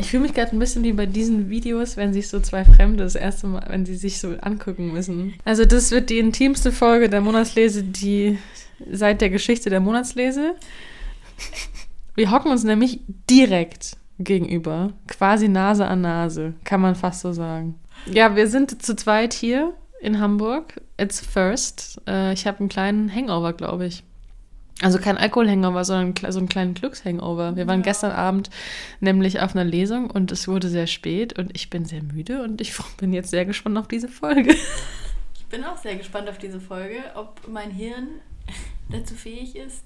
Ich fühle mich gerade ein bisschen wie bei diesen Videos, wenn sich so zwei Fremde das erste Mal, wenn sie sich so angucken müssen. Also das wird die intimste Folge der Monatslese, die seit der Geschichte der Monatslese. Wir hocken uns nämlich direkt gegenüber, quasi Nase an Nase, kann man fast so sagen. Ja, wir sind zu zweit hier in Hamburg. It's first. Äh, ich habe einen kleinen Hangover, glaube ich. Also kein Alkohol-Hangover, sondern so einen kleinen Glücks-Hangover. Wir waren ja. gestern Abend nämlich auf einer Lesung und es wurde sehr spät und ich bin sehr müde und ich bin jetzt sehr gespannt auf diese Folge. Ich bin auch sehr gespannt auf diese Folge, ob mein Hirn dazu fähig ist,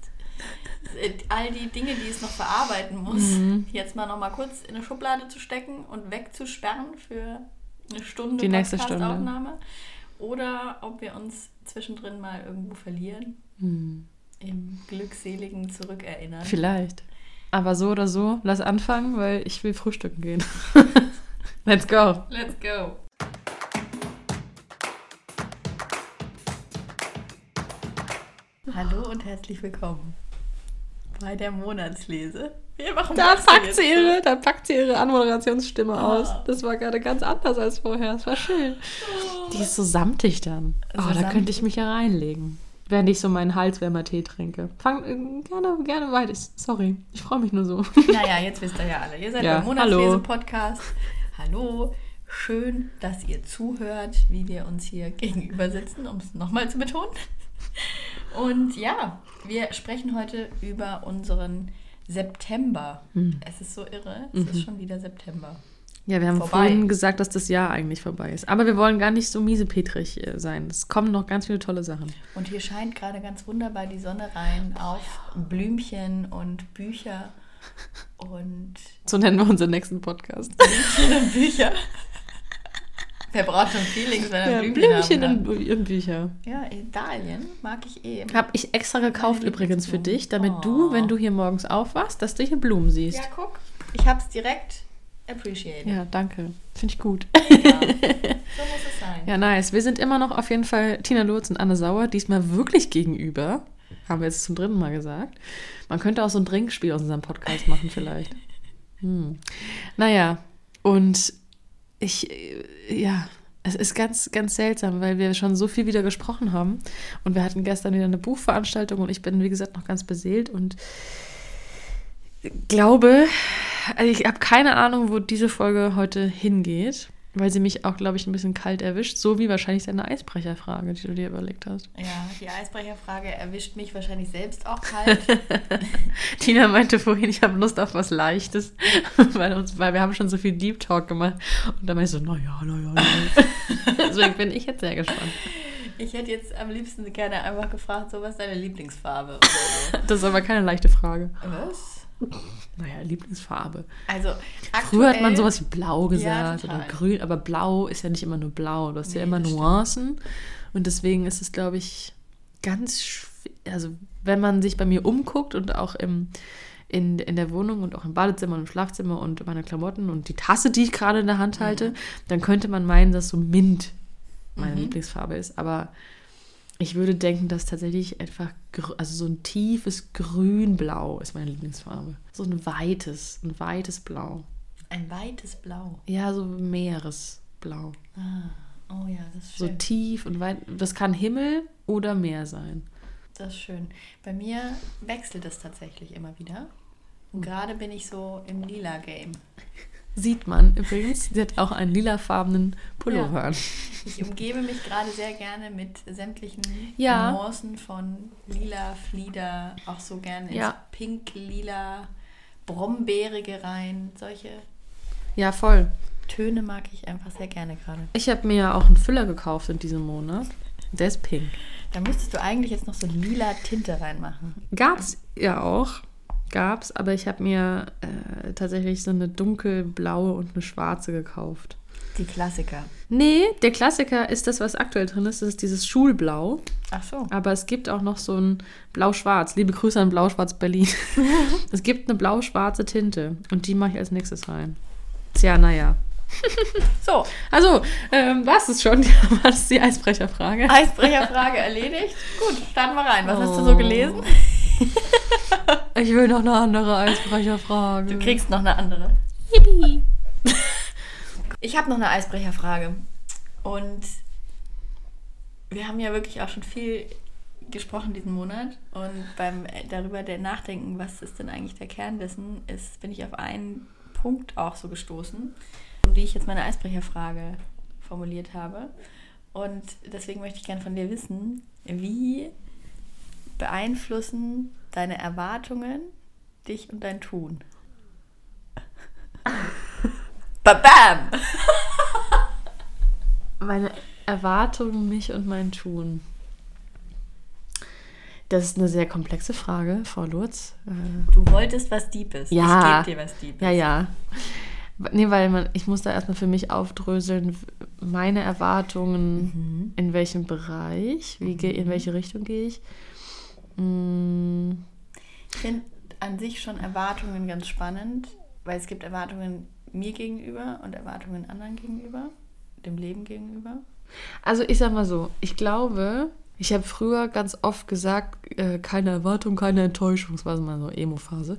all die Dinge, die es noch verarbeiten muss, mhm. jetzt mal noch mal kurz in eine Schublade zu stecken und wegzusperren für eine Stunde die nächste Stunde. Oder ob wir uns zwischendrin mal irgendwo verlieren. Mhm im glückseligen Zurückerinnern. Vielleicht. Aber so oder so, lass anfangen, weil ich will frühstücken gehen. Let's go. Let's go. Hallo und herzlich willkommen bei der Monatslese. Wir machen da packt sie ihre, da packt sie ihre Anmoderationsstimme oh. aus. Das war gerade ganz anders als vorher. Es war schön. Oh. Die ist so samtig dann. So oh, da samtig. könnte ich mich ja reinlegen während ich so meinen Halswärmer-Tee trinke. Fang äh, gerne, gerne weiter. Sorry, ich freue mich nur so. Naja, jetzt wisst ihr ja alle. Ihr seid ja, beim Monatslese-Podcast. Hallo. Schön, dass ihr zuhört, wie wir uns hier gegenüber sitzen, um es nochmal zu betonen. Und ja, wir sprechen heute über unseren September. Hm. Es ist so irre, es mhm. ist schon wieder September. Ja, wir haben vorbei. vorhin gesagt, dass das Jahr eigentlich vorbei ist. Aber wir wollen gar nicht so miesepetrig äh, sein. Es kommen noch ganz viele tolle Sachen. Und hier scheint gerade ganz wunderbar die Sonne rein auf ja. Blümchen und Bücher und. So nennen wir unseren nächsten Podcast. Blümchen und Bücher. Wer braucht schon Feelings, wenn er ja, Blümchen, Blümchen und, und, Bücher. Ja, Italien mag ich eh. Habe ich extra gekauft übrigens für dich, damit oh. du, wenn du hier morgens aufwachst, dass du hier Blumen siehst. Ja, guck. Ich habe es direkt appreciate. Ja, danke. Finde ich gut. Ja, so muss es sein. Ja, nice. Wir sind immer noch auf jeden Fall Tina Lutz und Anne Sauer, diesmal wirklich gegenüber. Haben wir jetzt zum dritten Mal gesagt. Man könnte auch so ein Trinkspiel aus unserem Podcast machen, vielleicht. Hm. Naja, und ich, äh, ja, es ist ganz, ganz seltsam, weil wir schon so viel wieder gesprochen haben. Und wir hatten gestern wieder eine Buchveranstaltung und ich bin, wie gesagt, noch ganz beseelt und glaube, also ich habe keine Ahnung, wo diese Folge heute hingeht, weil sie mich auch, glaube ich, ein bisschen kalt erwischt, so wie wahrscheinlich deine Eisbrecherfrage, die du dir überlegt hast. Ja, die Eisbrecherfrage erwischt mich wahrscheinlich selbst auch kalt. Tina meinte vorhin, ich habe Lust auf was Leichtes, weil, uns, weil wir haben schon so viel Deep Talk gemacht. Und dann meinte ich so, naja, naja, naja. Deswegen bin ich jetzt sehr gespannt. Ich hätte jetzt am liebsten gerne einfach gefragt, so was ist deine Lieblingsfarbe? So. Das ist aber keine leichte Frage. Was? Naja, Lieblingsfarbe. Also Früher hat man sowas wie blau gesagt ja, oder grün, aber blau ist ja nicht immer nur blau. Du hast nee, ja immer Nuancen. Stimmt. Und deswegen ist es, glaube ich, ganz schwer. Also, wenn man sich bei mir umguckt und auch im, in, in der Wohnung und auch im Badezimmer und im Schlafzimmer und meine Klamotten und die Tasse, die ich gerade in der Hand halte, mhm. dann könnte man meinen, dass so Mint meine mhm. Lieblingsfarbe ist. Aber ich würde denken, dass tatsächlich einfach, also so ein tiefes Grünblau ist meine Lieblingsfarbe. So ein weites, ein weites Blau. Ein weites Blau? Ja, so Meeresblau. Ah, oh ja, das ist schön. So tief und weit. Das kann Himmel oder Meer sein. Das ist schön. Bei mir wechselt es tatsächlich immer wieder. Und gerade bin ich so im Lila-Game. Sieht man übrigens. Sie hat auch einen lilafarbenen Pullover an. Ja. Ich umgebe mich gerade sehr gerne mit sämtlichen ja. Nuancen von lila, Flieder, auch so gerne ins ja. Pink, lila, Brombeerige rein. Solche. Ja, voll. Töne mag ich einfach sehr gerne gerade. Ich habe mir ja auch einen Füller gekauft in diesem Monat. Der ist pink. Da müsstest du eigentlich jetzt noch so lila Tinte reinmachen. Gab's ja auch gab es, aber ich habe mir äh, tatsächlich so eine dunkelblaue und eine schwarze gekauft. Die Klassiker. Nee, der Klassiker ist das, was aktuell drin ist. Das ist dieses Schulblau. Ach so. Aber es gibt auch noch so ein Blau-Schwarz. Liebe Grüße an Blau-Schwarz Berlin. es gibt eine blau-schwarze Tinte und die mache ich als nächstes rein. Tja, naja. so, also, ähm, war es schon? war das die Eisbrecherfrage? Eisbrecherfrage erledigt. Gut, starten wir rein. Was oh. hast du so oh. gelesen? ich will noch eine andere Eisbrecherfrage. Du kriegst noch eine andere. Ich habe noch eine Eisbrecherfrage. Und wir haben ja wirklich auch schon viel gesprochen diesen Monat. Und beim darüber Nachdenken, was ist denn eigentlich der Kern dessen, ist, bin ich auf einen Punkt auch so gestoßen, um die ich jetzt meine Eisbrecherfrage formuliert habe. Und deswegen möchte ich gerne von dir wissen, wie beeinflussen deine Erwartungen dich und dein Tun? Bam! Meine Erwartungen, mich und mein Tun. Das ist eine sehr komplexe Frage, Frau Lurz. Äh, du wolltest was Deepes. Ja. Ich gebe dir was Deepes. Ja, ja. Nee, weil man, ich muss da erstmal für mich aufdröseln, meine Erwartungen, mhm. in welchem Bereich, wie mhm. in welche Richtung gehe ich. Mm. Ich finde an sich schon Erwartungen ganz spannend, weil es gibt Erwartungen mir gegenüber und Erwartungen anderen gegenüber, dem Leben gegenüber. Also ich sag mal so, ich glaube, ich habe früher ganz oft gesagt, äh, keine Erwartung, keine Enttäuschung. Das war so mal so Emo-Phase.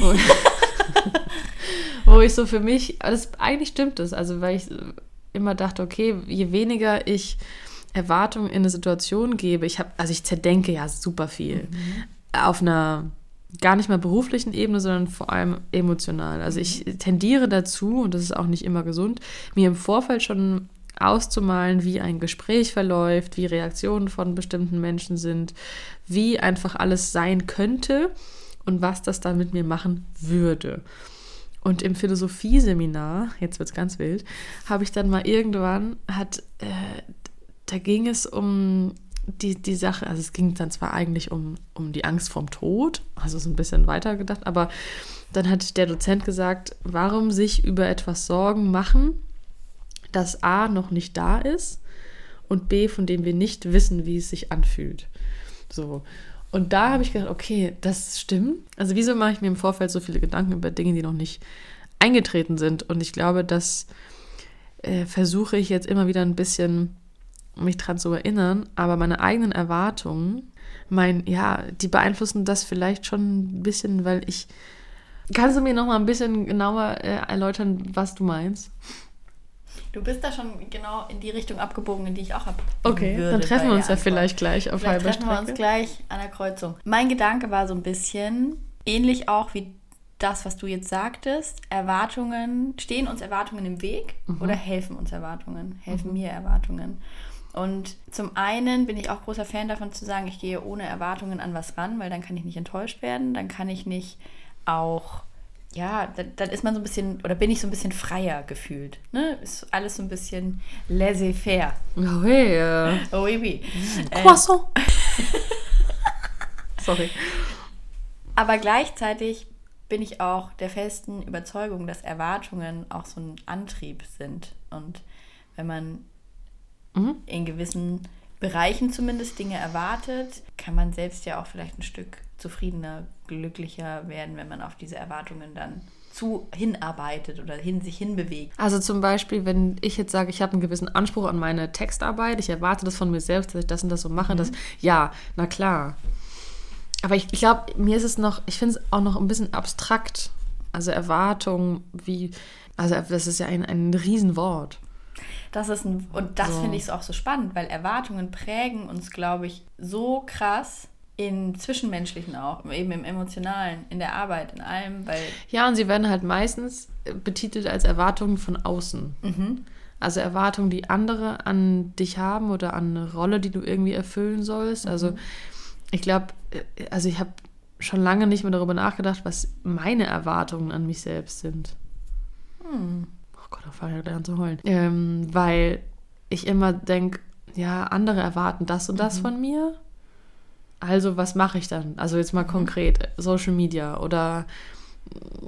Wo ich so für mich, das, eigentlich stimmt das, also weil ich immer dachte, okay, je weniger ich Erwartungen in eine Situation gebe, ich habe, also ich zerdenke ja super viel. Mhm. Auf einer gar nicht mal beruflichen Ebene, sondern vor allem emotional. Also ich tendiere dazu, und das ist auch nicht immer gesund, mir im Vorfeld schon auszumalen, wie ein Gespräch verläuft, wie Reaktionen von bestimmten Menschen sind, wie einfach alles sein könnte und was das dann mit mir machen würde. Und im Philosophieseminar, jetzt wird es ganz wild, habe ich dann mal irgendwann, hat, äh, da ging es um die, die Sache, also es ging dann zwar eigentlich um, um die Angst vorm Tod, also so ein bisschen weiter gedacht, aber dann hat der Dozent gesagt, warum sich über etwas Sorgen machen, das A noch nicht da ist und B, von dem wir nicht wissen, wie es sich anfühlt. So. Und da habe ich gedacht, okay, das stimmt. Also wieso mache ich mir im Vorfeld so viele Gedanken über Dinge, die noch nicht eingetreten sind? Und ich glaube, das äh, versuche ich jetzt immer wieder ein bisschen mich dran zu erinnern, aber meine eigenen Erwartungen, mein, ja, die beeinflussen das vielleicht schon ein bisschen, weil ich. Kannst du mir noch mal ein bisschen genauer äh, erläutern, was du meinst? Du bist da schon genau in die Richtung abgebogen, in die ich auch habe. Okay, würde dann treffen wir uns ja vielleicht gleich auf halber Strecke. treffen wir uns gleich an der Kreuzung. Mein Gedanke war so ein bisschen ähnlich auch wie das, was du jetzt sagtest. Erwartungen, stehen uns Erwartungen im Weg mhm. oder helfen uns Erwartungen? Helfen mhm. mir Erwartungen? Und zum einen bin ich auch großer Fan davon zu sagen, ich gehe ohne Erwartungen an was ran, weil dann kann ich nicht enttäuscht werden, dann kann ich nicht auch, ja, dann, dann ist man so ein bisschen, oder bin ich so ein bisschen freier gefühlt. Ne? Ist alles so ein bisschen laissez-faire. Oh, hey. Oh, oui, oui. Äh, Croissant. Sorry. Aber gleichzeitig bin ich auch der festen Überzeugung, dass Erwartungen auch so ein Antrieb sind. Und wenn man mhm. in gewissen Bereichen zumindest Dinge erwartet, kann man selbst ja auch vielleicht ein Stück zufriedener, glücklicher werden, wenn man auf diese Erwartungen dann zu hinarbeitet oder hin, sich hinbewegt. Also zum Beispiel, wenn ich jetzt sage, ich habe einen gewissen Anspruch an meine Textarbeit, ich erwarte das von mir selbst, dass ich das und das so mache, mhm. das, ja, na klar. Aber ich, ich glaube, mir ist es noch, ich finde es auch noch ein bisschen abstrakt. Also Erwartung, wie, also das ist ja ein, ein Riesenwort. Das ist ein, und das so. finde ich auch so spannend, weil Erwartungen prägen uns, glaube ich, so krass im Zwischenmenschlichen auch, eben im Emotionalen, in der Arbeit, in allem, weil. Ja, und sie werden halt meistens betitelt als Erwartungen von außen. Mhm. Also Erwartungen, die andere an dich haben oder an eine Rolle, die du irgendwie erfüllen sollst. Mhm. Also ich glaube, also ich habe schon lange nicht mehr darüber nachgedacht, was meine Erwartungen an mich selbst sind. Hm oh Gott, da fange ich an zu heulen. Ähm, weil ich immer denke, ja, andere erwarten das und das mhm. von mir. Also, was mache ich dann? Also, jetzt mal mhm. konkret, Social Media oder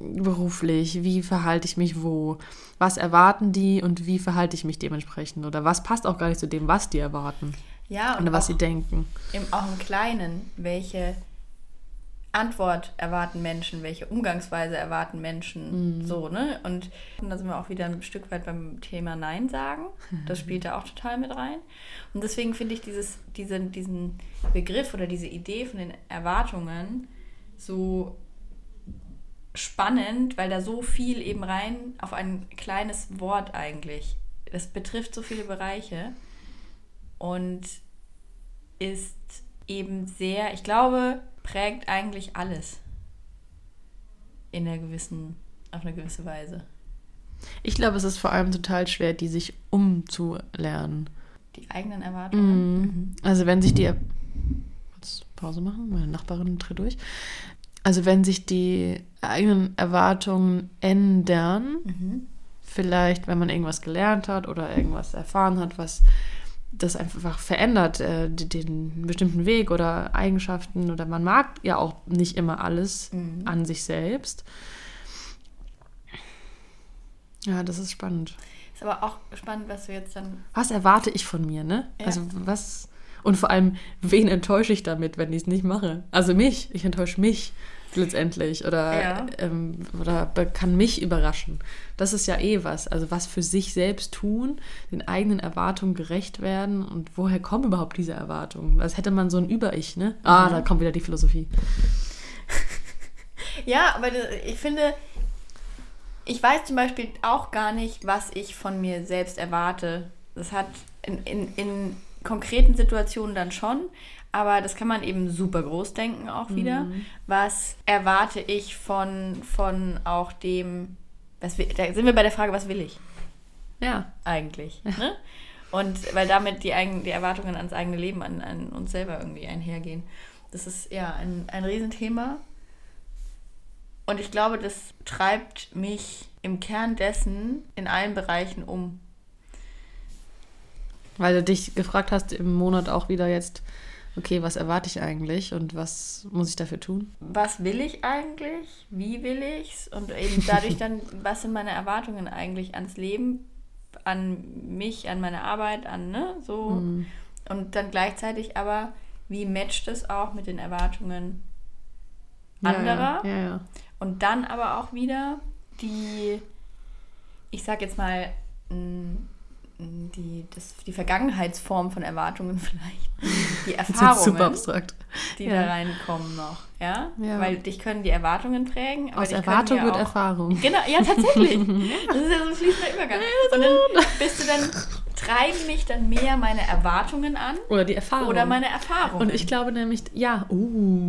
beruflich, wie verhalte ich mich wo? Was erwarten die und wie verhalte ich mich dementsprechend? Oder was passt auch gar nicht zu dem, was die erwarten? Ja, und oder was sie denken. Im, auch im Kleinen, welche Antwort erwarten Menschen, welche Umgangsweise erwarten Menschen, mhm. so, ne? Und, und da sind wir auch wieder ein Stück weit beim Thema Nein sagen. Das spielt da auch total mit rein. Und deswegen finde ich dieses, diese, diesen Begriff oder diese Idee von den Erwartungen so spannend, weil da so viel eben rein auf ein kleines Wort eigentlich. Das betrifft so viele Bereiche und ist eben sehr, ich glaube, prägt eigentlich alles in einer gewissen, auf eine gewisse Weise. Ich glaube, es ist vor allem total schwer, die sich umzulernen. Die eigenen Erwartungen. Mhm. Also wenn sich die kurz Pause machen, meine Nachbarin tritt durch. Also wenn sich die eigenen Erwartungen ändern, mhm. vielleicht wenn man irgendwas gelernt hat oder irgendwas erfahren hat, was das einfach verändert, äh, den bestimmten Weg oder Eigenschaften oder man mag ja auch nicht immer alles mhm. an sich selbst. Ja, das ist spannend. Ist aber auch spannend, was du jetzt dann. Was erwarte ich von mir, ne? Ja. Also was. Und vor allem, wen enttäusche ich damit, wenn ich es nicht mache? Also mich. Ich enttäusche mich letztendlich oder, ja. ähm, oder kann mich überraschen. Das ist ja eh was. Also was für sich selbst tun, den eigenen Erwartungen gerecht werden und woher kommen überhaupt diese Erwartungen? Als hätte man so ein Über-Ich, ne? Ah, mhm. da kommt wieder die Philosophie. ja, aber ich finde, ich weiß zum Beispiel auch gar nicht, was ich von mir selbst erwarte. Das hat in, in, in konkreten Situationen dann schon, aber das kann man eben super groß denken auch wieder. Mhm. Was erwarte ich von, von auch dem, was will, da sind wir bei der Frage, was will ich? Ja. Eigentlich. Ja. Ne? Und weil damit die, eigen, die Erwartungen ans eigene Leben, an, an uns selber irgendwie einhergehen. Das ist ja ein, ein Riesenthema. Und ich glaube, das treibt mich im Kern dessen in allen Bereichen um. Weil du dich gefragt hast im Monat auch wieder jetzt, okay, was erwarte ich eigentlich und was muss ich dafür tun? Was will ich eigentlich? Wie will ich's? Und eben dadurch dann, was sind meine Erwartungen eigentlich ans Leben, an mich, an meine Arbeit, an, ne, so. Mhm. Und dann gleichzeitig aber, wie matcht es auch mit den Erwartungen anderer? Ja, ja, ja, und dann aber auch wieder die, ich sag jetzt mal, die, das, die Vergangenheitsform von Erwartungen vielleicht, die Erfahrungen, super abstrakt. die ja. da reinkommen noch, ja? ja? Weil dich können die Erwartungen prägen. Aus Erwartung wird auch, Erfahrung. Genau, ja tatsächlich. das ist ja so ein fließender Übergang. Und dann bist du dann, treiben mich dann mehr meine Erwartungen an. Oder die Erfahrung. Oder meine Erfahrungen. Und ich glaube nämlich, ja, uh.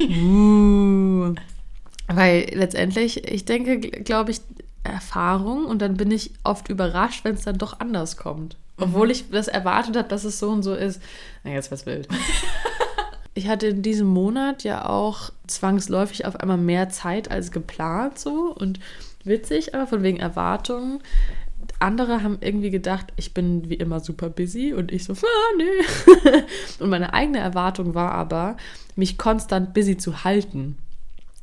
uh. Weil letztendlich, ich denke, glaube ich, Erfahrung und dann bin ich oft überrascht, wenn es dann doch anders kommt. Obwohl mhm. ich das erwartet habe, dass es so und so ist. Na, jetzt was wild. ich hatte in diesem Monat ja auch zwangsläufig auf einmal mehr Zeit als geplant so und witzig, aber von wegen Erwartungen. Andere haben irgendwie gedacht, ich bin wie immer super busy und ich so, ah, nee. und meine eigene Erwartung war aber, mich konstant busy zu halten.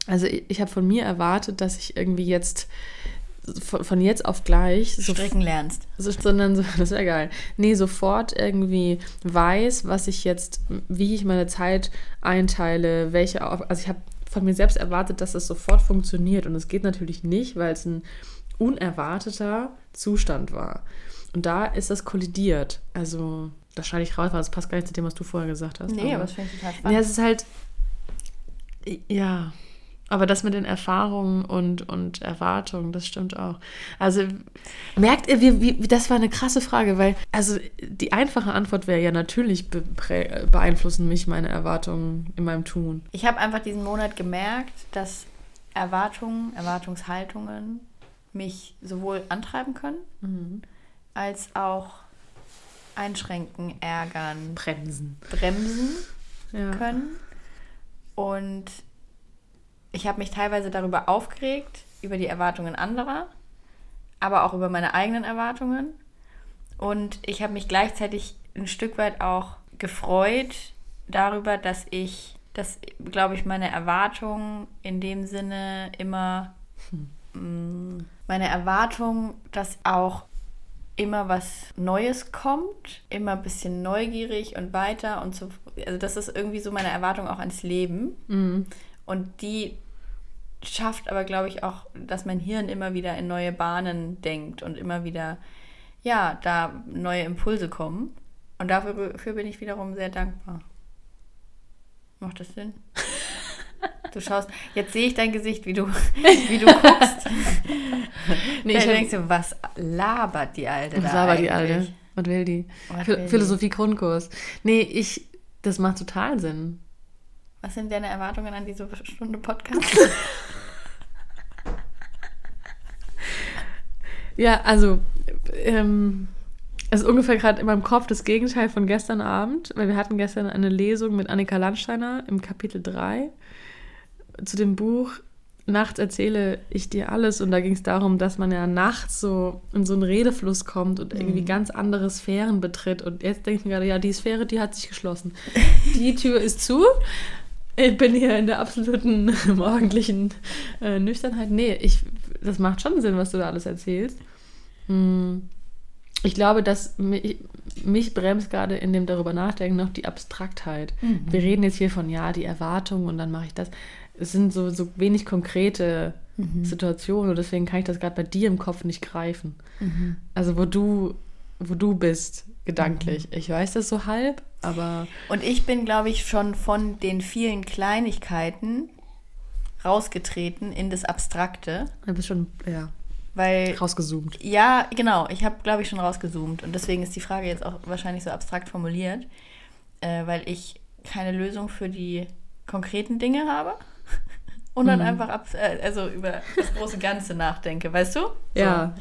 Also ich, ich habe von mir erwartet, dass ich irgendwie jetzt von, von jetzt auf gleich so stricken lernst. So, sondern so, das wäre geil. Nee, sofort irgendwie weiß, was ich jetzt, wie ich meine Zeit einteile, welche, also ich habe von mir selbst erwartet, dass es sofort funktioniert und es geht natürlich nicht, weil es ein unerwarteter Zustand war. Und da ist das kollidiert. Also, das schneide ich raus, weil das passt gar nicht zu dem, was du vorher gesagt hast. Nee, aber, aber das finde ich total spannend. Ja, es ist halt, ja, aber das mit den Erfahrungen und, und Erwartungen, das stimmt auch. Also merkt ihr, wie, wie, das war eine krasse Frage, weil also die einfache Antwort wäre ja natürlich be beeinflussen mich meine Erwartungen in meinem Tun. Ich habe einfach diesen Monat gemerkt, dass Erwartungen, Erwartungshaltungen mich sowohl antreiben können, mhm. als auch einschränken, ärgern, bremsen, bremsen ja. können. Und ich habe mich teilweise darüber aufgeregt, über die Erwartungen anderer, aber auch über meine eigenen Erwartungen. Und ich habe mich gleichzeitig ein Stück weit auch gefreut darüber, dass ich, dass, glaube ich, meine Erwartungen in dem Sinne immer, hm. meine Erwartung, dass auch immer was Neues kommt, immer ein bisschen neugierig und weiter und so. Also das ist irgendwie so meine Erwartung auch ans Leben. Mhm. Und die schafft aber, glaube ich, auch, dass mein Hirn immer wieder in neue Bahnen denkt und immer wieder, ja, da neue Impulse kommen. Und dafür, dafür bin ich wiederum sehr dankbar. Macht das Sinn? Du schaust, jetzt sehe ich dein Gesicht, wie du, wie du guckst. nee, ich denkst du, was labert die Alte was da labert eigentlich? die Alte? Was will die? Was will Philosophie Grundkurs. Nee, ich, das macht total Sinn. Was sind deine Erwartungen an diese Stunde Podcast? ja, also, ähm, es ist ungefähr gerade in meinem Kopf das Gegenteil von gestern Abend, weil wir hatten gestern eine Lesung mit Annika Landsteiner im Kapitel 3 zu dem Buch Nachts erzähle ich dir alles und da ging es darum, dass man ja nachts so in so einen Redefluss kommt und irgendwie mhm. ganz andere Sphären betritt und jetzt denke ich mir gerade, ja, die Sphäre, die hat sich geschlossen. Die Tür ist zu. Ich bin hier in der absoluten morgendlichen äh, Nüchternheit. Nee, ich, das macht schon Sinn, was du da alles erzählst. Hm. Ich glaube, dass mich, mich bremst gerade in dem darüber nachdenken noch die Abstraktheit. Mhm. Wir reden jetzt hier von, ja, die Erwartung und dann mache ich das es sind so, so wenig konkrete mhm. Situationen und deswegen kann ich das gerade bei dir im Kopf nicht greifen. Mhm. Also wo du, wo du bist, gedanklich. Mhm. Ich weiß das so halb, aber. Und ich bin, glaube ich, schon von den vielen Kleinigkeiten rausgetreten in das Abstrakte. Du bist schon, ja. Weil, rausgezoomt. Ja, genau. Ich habe, glaube ich, schon rausgezoomt. Und deswegen ist die Frage jetzt auch wahrscheinlich so abstrakt formuliert, äh, weil ich keine Lösung für die konkreten Dinge habe und dann mhm. einfach ab, äh, also über das große Ganze nachdenke, weißt du? So. Ja.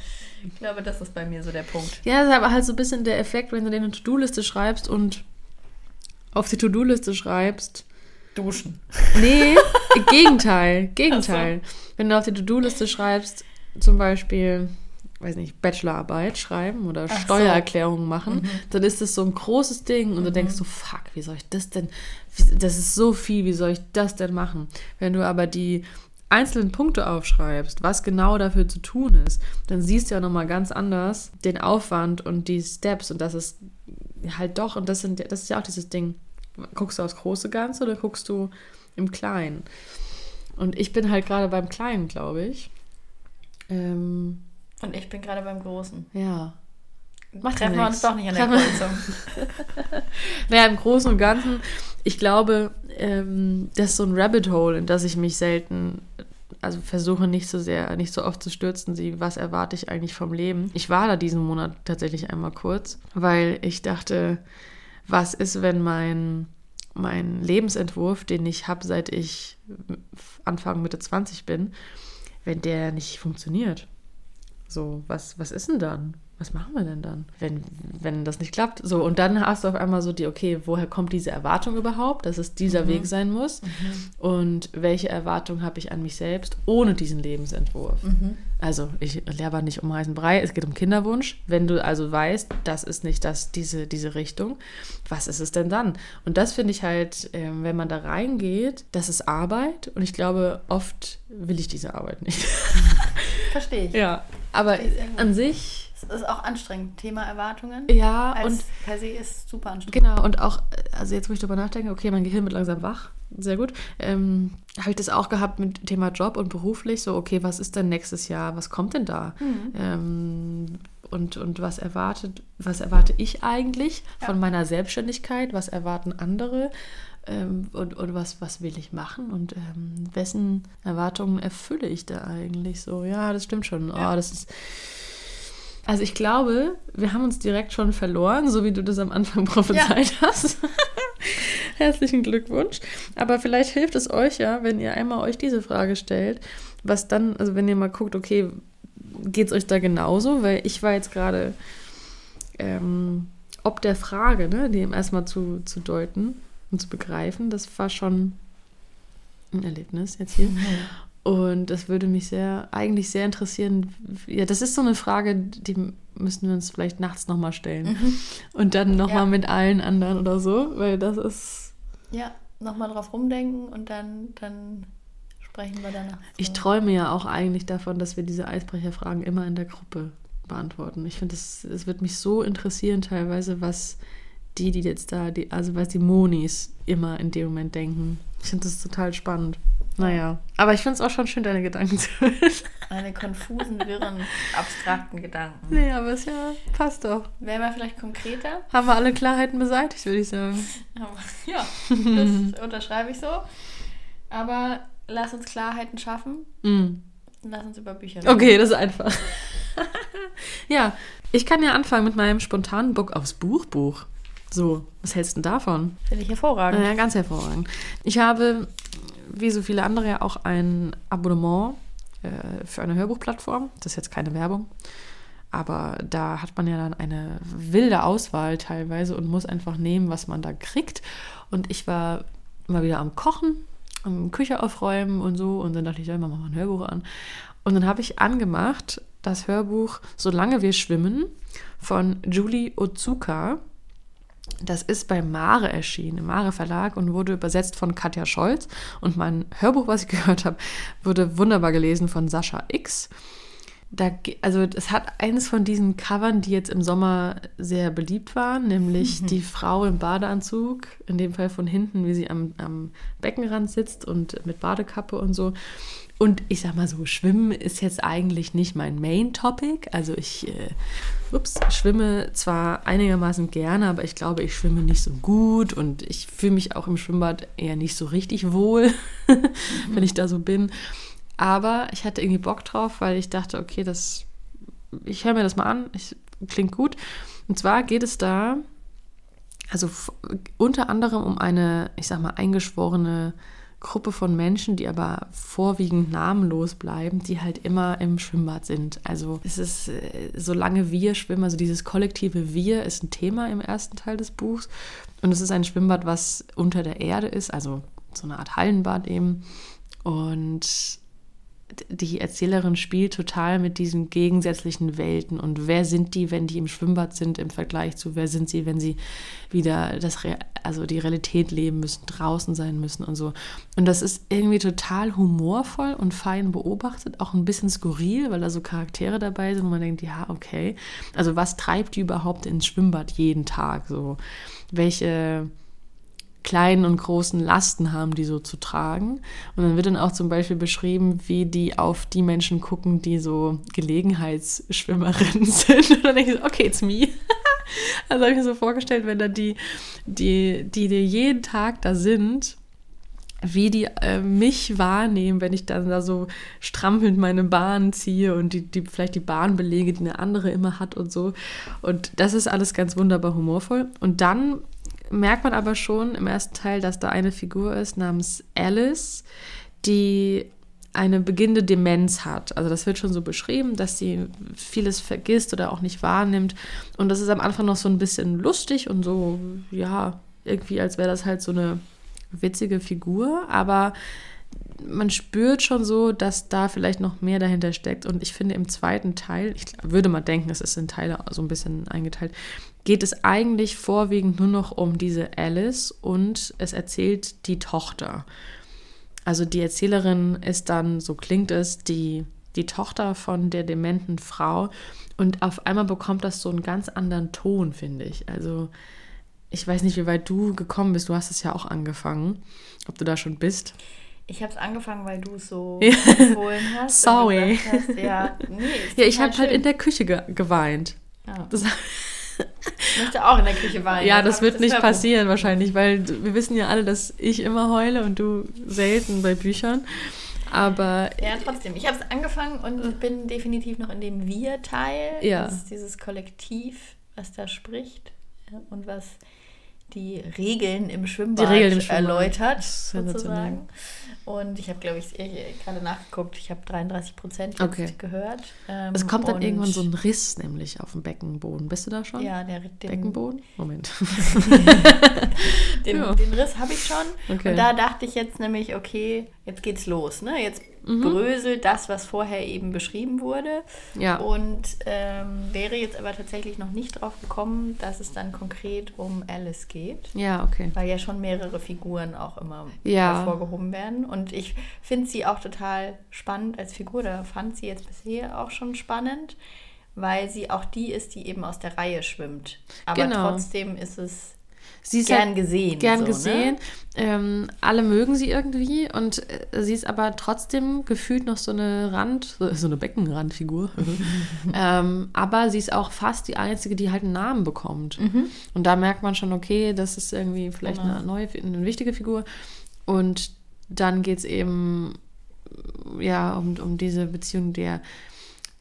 Ich glaube, das ist bei mir so der Punkt. Ja, das ist aber halt so ein bisschen der Effekt, wenn du dir eine To-Do-Liste schreibst und auf die To-Do-Liste schreibst. Duschen. Nee, Gegenteil. Gegenteil. So. Wenn du auf die To-Do-Liste schreibst, zum Beispiel, weiß nicht, Bachelorarbeit schreiben oder Ach Steuererklärungen so. machen, mhm. dann ist das so ein großes Ding und mhm. du denkst so, fuck, wie soll ich das denn, das ist so viel, wie soll ich das denn machen? Wenn du aber die einzelnen Punkte aufschreibst, was genau dafür zu tun ist, dann siehst du ja nochmal ganz anders den Aufwand und die Steps und das ist halt doch, und das, sind, das ist ja auch dieses Ding, guckst du aufs große Ganze oder guckst du im Kleinen? Und ich bin halt gerade beim Kleinen, glaube ich. Ähm, und ich bin gerade beim Großen. Ja. Macht Treffen wir uns doch nicht an der Kreuzung. naja, im Großen und Ganzen, ich glaube, ähm, das ist so ein Rabbit Hole, in das ich mich selten, also versuche nicht so sehr, nicht so oft zu stürzen, sie, was erwarte ich eigentlich vom Leben. Ich war da diesen Monat tatsächlich einmal kurz, weil ich dachte, was ist, wenn mein, mein Lebensentwurf, den ich habe, seit ich Anfang Mitte 20 bin, wenn der nicht funktioniert? So, was, was ist denn dann? Was machen wir denn dann, wenn, wenn das nicht klappt? So, und dann hast du auf einmal so die, okay, woher kommt diese Erwartung überhaupt, dass es dieser mhm. Weg sein muss? Mhm. Und welche Erwartung habe ich an mich selbst ohne diesen Lebensentwurf? Mhm. Also, ich lehre nicht um heißen Brei, es geht um Kinderwunsch. Wenn du also weißt, das ist nicht das, diese, diese Richtung, was ist es denn dann? Und das finde ich halt, äh, wenn man da reingeht, das ist Arbeit und ich glaube, oft will ich diese Arbeit nicht. Verstehe ich. Ja. Aber an sich. Es ist auch anstrengend. Thema Erwartungen. Ja, Als und. Per se ist super anstrengend. Genau, und auch, also jetzt, wo ich darüber nachdenke, okay, mein Gehirn wird langsam wach. Sehr gut. Ähm, Habe ich das auch gehabt mit Thema Job und beruflich? So, okay, was ist denn nächstes Jahr? Was kommt denn da? Mhm. Ähm, und, und was erwartet, was erwarte ich eigentlich ja. von meiner Selbstständigkeit? Was erwarten andere? ähm, und, und was, was will ich machen und ähm, wessen Erwartungen erfülle ich da eigentlich so. Ja, das stimmt schon. Ja. Oh, das ist. Also ich glaube, wir haben uns direkt schon verloren, so wie du das am Anfang prophezeit ja. hast. Herzlichen Glückwunsch. Aber vielleicht hilft es euch ja, wenn ihr einmal euch diese Frage stellt, was dann, also wenn ihr mal guckt, okay, geht es euch da genauso? Weil ich war jetzt gerade ähm, ob der Frage, ne, dem erstmal zu, zu deuten, und zu begreifen. Das war schon ein Erlebnis jetzt hier. Mhm. Und das würde mich sehr, eigentlich sehr interessieren. Ja, das ist so eine Frage, die müssen wir uns vielleicht nachts nochmal stellen. Mhm. Und dann nochmal ja. mit allen anderen oder so, weil das ist. Ja, nochmal drauf rumdenken und dann, dann sprechen wir danach. Ich träume ja auch eigentlich davon, dass wir diese Eisbrecherfragen immer in der Gruppe beantworten. Ich finde, es wird mich so interessieren teilweise, was die, die jetzt da, die, also was die Monis immer in dem Moment denken. Ich finde das total spannend. Naja, aber ich finde es auch schon schön, deine Gedanken zu hören. Meine konfusen, wirren, abstrakten Gedanken. Nee, aber es ja, passt doch. Wären wir vielleicht konkreter? Haben wir alle Klarheiten beseitigt, würde ich sagen. Ja, das unterschreibe ich so. Aber lass uns Klarheiten schaffen. Mm. Lass uns über Bücher reden. Okay, das ist einfach. ja, ich kann ja anfangen mit meinem spontanen Book aufs Buchbuch. So, was hältst du denn davon? Finde ich hervorragend. Ja, ganz hervorragend. Ich habe, wie so viele andere, ja auch ein Abonnement äh, für eine Hörbuchplattform. Das ist jetzt keine Werbung. Aber da hat man ja dann eine wilde Auswahl teilweise und muss einfach nehmen, was man da kriegt. Und ich war mal wieder am Kochen, am Küche aufräumen und so. Und dann dachte ich, ja, machen wir mal ein Hörbuch an. Und dann habe ich angemacht das Hörbuch Solange wir schwimmen von Julie Otsuka. Das ist bei Mare erschienen, im Mare Verlag und wurde übersetzt von Katja Scholz. Und mein Hörbuch, was ich gehört habe, wurde wunderbar gelesen von Sascha X da, also es hat eines von diesen Covern, die jetzt im Sommer sehr beliebt waren, nämlich mhm. die Frau im Badeanzug, in dem Fall von hinten, wie sie am, am Beckenrand sitzt und mit Badekappe und so. Und ich sag mal so, Schwimmen ist jetzt eigentlich nicht mein Main-Topic. Also ich äh, ups, schwimme zwar einigermaßen gerne, aber ich glaube, ich schwimme nicht so gut und ich fühle mich auch im Schwimmbad eher nicht so richtig wohl, wenn ich da so bin. Aber ich hatte irgendwie Bock drauf, weil ich dachte, okay, das, ich höre mir das mal an, ich, klingt gut. Und zwar geht es da, also unter anderem um eine, ich sag mal, eingeschworene Gruppe von Menschen, die aber vorwiegend namenlos bleiben, die halt immer im Schwimmbad sind. Also es ist, äh, solange wir schwimmen, also dieses kollektive Wir ist ein Thema im ersten Teil des Buchs. Und es ist ein Schwimmbad, was unter der Erde ist, also so eine Art Hallenbad eben. Und die Erzählerin spielt total mit diesen gegensätzlichen Welten und wer sind die, wenn die im Schwimmbad sind im Vergleich zu wer sind sie, wenn sie wieder das Re also die Realität leben müssen, draußen sein müssen und so. Und das ist irgendwie total humorvoll und fein beobachtet, auch ein bisschen skurril, weil da so Charaktere dabei sind, wo man denkt, ja, okay. Also was treibt die überhaupt ins Schwimmbad jeden Tag so? Welche kleinen und großen Lasten haben, die so zu tragen. Und dann wird dann auch zum Beispiel beschrieben, wie die auf die Menschen gucken, die so Gelegenheitsschwimmerinnen sind. Und dann denke ich so, okay, it's me. also habe ich mir so vorgestellt, wenn da die, die, die, die jeden Tag da sind, wie die äh, mich wahrnehmen, wenn ich dann da so strampelnd meine Bahn ziehe und die, die vielleicht die Bahnbelege, die eine andere immer hat und so. Und das ist alles ganz wunderbar humorvoll. Und dann merkt man aber schon im ersten Teil, dass da eine Figur ist namens Alice, die eine beginnende Demenz hat. Also das wird schon so beschrieben, dass sie vieles vergisst oder auch nicht wahrnimmt. Und das ist am Anfang noch so ein bisschen lustig und so, ja, irgendwie als wäre das halt so eine witzige Figur. Aber man spürt schon so, dass da vielleicht noch mehr dahinter steckt. Und ich finde im zweiten Teil, ich würde mal denken, es ist in Teile so ein bisschen eingeteilt, geht es eigentlich vorwiegend nur noch um diese Alice und es erzählt die Tochter. Also die Erzählerin ist dann, so klingt es, die, die Tochter von der dementen Frau. Und auf einmal bekommt das so einen ganz anderen Ton, finde ich. Also ich weiß nicht, wie weit du gekommen bist. Du hast es ja auch angefangen, ob du da schon bist. Ich habe es angefangen, weil du es so empfohlen hast. Sorry. Hast, ja, nee, ja, ich habe halt in der Küche ge geweint. Ja. Das, ich möchte auch in der Küche weinen. Ja, das wird das nicht passieren wahrscheinlich, weil wir wissen ja alle, dass ich immer heule und du selten bei Büchern. Aber. Ja, trotzdem. Ich habe es angefangen und bin definitiv noch in dem Wir-Teil. Ja. Das ist dieses Kollektiv, was da spricht und was die Regeln im Schwimmbad, Regeln im Schwimmbad. erläutert, sozusagen. Und ich habe, glaube ich, gerade nachgeguckt, ich habe 33 Prozent okay. gehört. Ähm, es kommt dann irgendwann so ein Riss nämlich auf dem Beckenboden. Bist du da schon? Ja, der den, Beckenboden? Moment. den, ja. den Riss habe ich schon. Okay. Und da dachte ich jetzt nämlich, okay, jetzt geht's los. Ne? Jetzt mhm. bröselt das, was vorher eben beschrieben wurde. Ja. Und ähm, wäre jetzt aber tatsächlich noch nicht drauf gekommen, dass es dann konkret um Alice geht. Ja, okay. Weil ja schon mehrere Figuren auch immer ja. hervorgehoben werden. Und ich finde sie auch total spannend als Figur. Da fand sie jetzt bisher auch schon spannend, weil sie auch die ist, die eben aus der Reihe schwimmt. Aber genau. trotzdem ist es Sie ist gern halt gesehen. Gern so, ne? gesehen. Ne? Ähm, alle mögen sie irgendwie und äh, sie ist aber trotzdem gefühlt noch so eine Rand, so, so eine Beckenrandfigur. ähm, aber sie ist auch fast die einzige, die halt einen Namen bekommt. Mhm. Und da merkt man schon, okay, das ist irgendwie vielleicht genau. eine neue, eine wichtige Figur. Und dann geht es eben ja, um, um diese Beziehung der,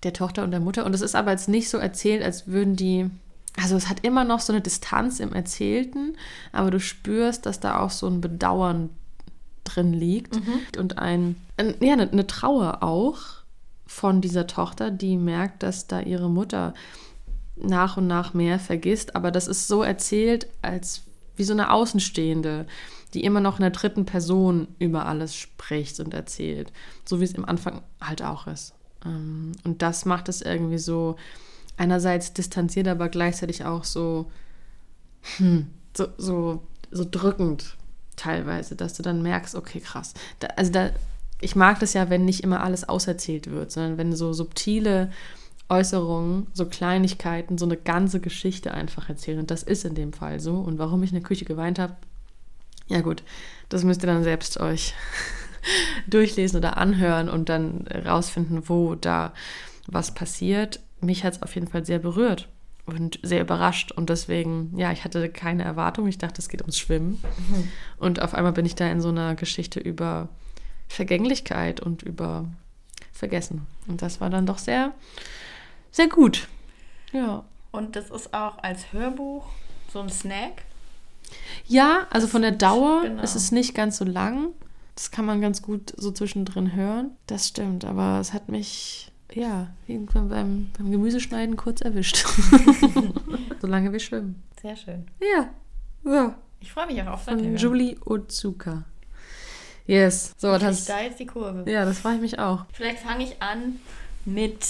der Tochter und der Mutter. Und es ist aber jetzt nicht so erzählt, als würden die. Also es hat immer noch so eine Distanz im Erzählten, aber du spürst, dass da auch so ein Bedauern drin liegt mhm. und ein, ein, ja, eine, eine Trauer auch von dieser Tochter, die merkt, dass da ihre Mutter nach und nach mehr vergisst. Aber das ist so erzählt, als wie so eine Außenstehende, die immer noch in der dritten Person über alles spricht und erzählt. So wie es im Anfang halt auch ist. Ähm, und das macht es irgendwie so einerseits distanziert, aber gleichzeitig auch so, hm, so, so, so drückend teilweise, dass du dann merkst, okay, krass. Da, also da, ich mag das ja, wenn nicht immer alles auserzählt wird, sondern wenn so subtile Äußerungen, so Kleinigkeiten, so eine ganze Geschichte einfach erzählen. Und das ist in dem Fall so. Und warum ich in der Küche geweint habe, ja gut, das müsst ihr dann selbst euch durchlesen oder anhören und dann rausfinden, wo da was passiert. Mich hat es auf jeden Fall sehr berührt und sehr überrascht. Und deswegen, ja, ich hatte keine Erwartung. Ich dachte, es geht ums Schwimmen. Mhm. Und auf einmal bin ich da in so einer Geschichte über Vergänglichkeit und über Vergessen. Und das war dann doch sehr, sehr gut. Ja. Und das ist auch als Hörbuch so ein Snack. Ja, also von der Dauer genau. ist es nicht ganz so lang. Das kann man ganz gut so zwischendrin hören. Das stimmt, aber es hat mich ja irgendwann beim, beim Gemüseschneiden kurz erwischt. Solange wir schwimmen. Sehr schön. Ja. So. Ich freue mich auch auf Von Julie Otsuka. Yes. So, das. Da jetzt die Kurve. Ja, das freue ich mich auch. Vielleicht fange ich an mit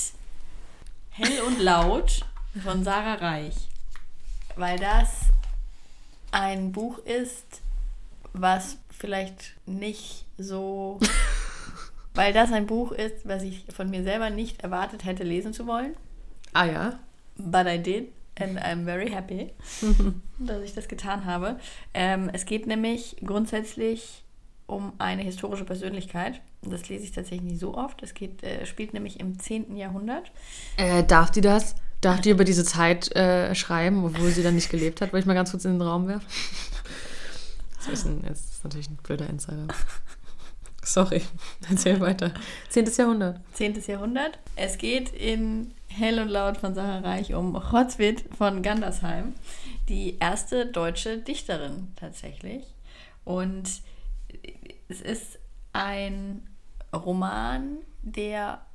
Hell und Laut von Sarah Reich. Weil das ein Buch ist, was vielleicht nicht so. weil das ein Buch ist, was ich von mir selber nicht erwartet hätte, lesen zu wollen. Ah ja. But I did. And I'm very happy, dass ich das getan habe. Ähm, es geht nämlich grundsätzlich um eine historische Persönlichkeit. Das lese ich tatsächlich nicht so oft. Es geht, äh, spielt nämlich im 10. Jahrhundert. Äh, darf die das? Darf die über diese Zeit äh, schreiben, obwohl sie dann nicht gelebt hat? Wollte ich mal ganz kurz in den Raum werfen? Das ist, ein, das ist natürlich ein blöder Insider. Sorry, erzähl weiter. 10. Jahrhundert. 10. Jahrhundert. Es geht in Hell und Laut von Sarah Reich um Rotzwit von Gandersheim, die erste deutsche Dichterin tatsächlich. Und es ist ein Roman, der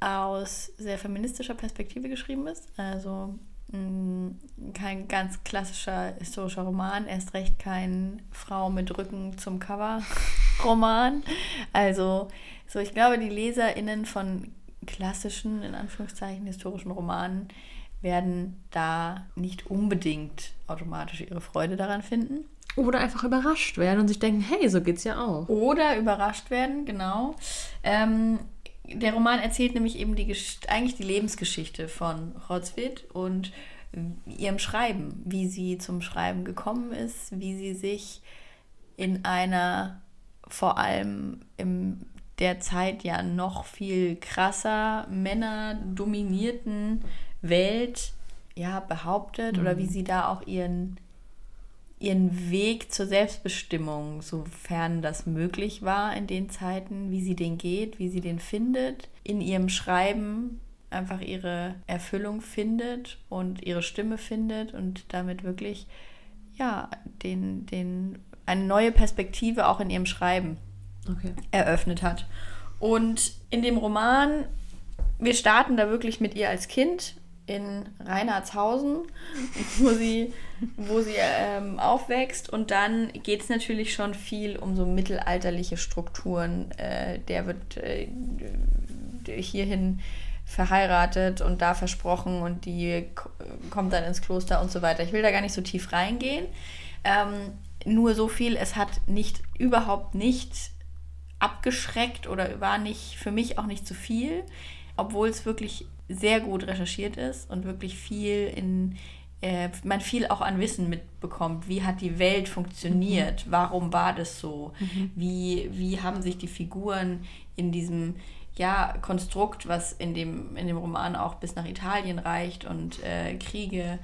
aus sehr feministischer Perspektive geschrieben ist. Also kein ganz klassischer historischer Roman, erst recht kein Frau mit Rücken zum Cover Roman. Also so, ich glaube, die LeserInnen von klassischen, in Anführungszeichen, historischen Romanen werden da nicht unbedingt automatisch ihre Freude daran finden. Oder einfach überrascht werden und sich denken, hey, so geht's ja auch. Oder überrascht werden, genau. Ähm, der Roman erzählt nämlich eben die eigentlich die Lebensgeschichte von Rotzwit und ihrem Schreiben, wie sie zum Schreiben gekommen ist, wie sie sich in einer vor allem in der Zeit ja noch viel krasser männerdominierten Welt ja behauptet mhm. oder wie sie da auch ihren ihren Weg zur Selbstbestimmung, sofern das möglich war in den Zeiten, wie sie den geht, wie sie den findet, in ihrem Schreiben einfach ihre Erfüllung findet und ihre Stimme findet und damit wirklich ja den, den, eine neue Perspektive auch in ihrem Schreiben okay. eröffnet hat. Und in dem Roman, wir starten da wirklich mit ihr als Kind in Reinhardshausen, wo sie, wo sie ähm, aufwächst. Und dann geht es natürlich schon viel um so mittelalterliche Strukturen. Äh, der wird äh, hierhin verheiratet und da versprochen und die kommt dann ins Kloster und so weiter. Ich will da gar nicht so tief reingehen. Ähm, nur so viel, es hat nicht, überhaupt nicht abgeschreckt oder war nicht für mich auch nicht zu viel, obwohl es wirklich sehr gut recherchiert ist und wirklich viel in, äh, man viel auch an Wissen mitbekommt. Wie hat die Welt funktioniert? Mhm. Warum war das so? Mhm. Wie, wie haben sich die Figuren in diesem ja, Konstrukt, was in dem, in dem Roman auch bis nach Italien reicht und äh, Kriege,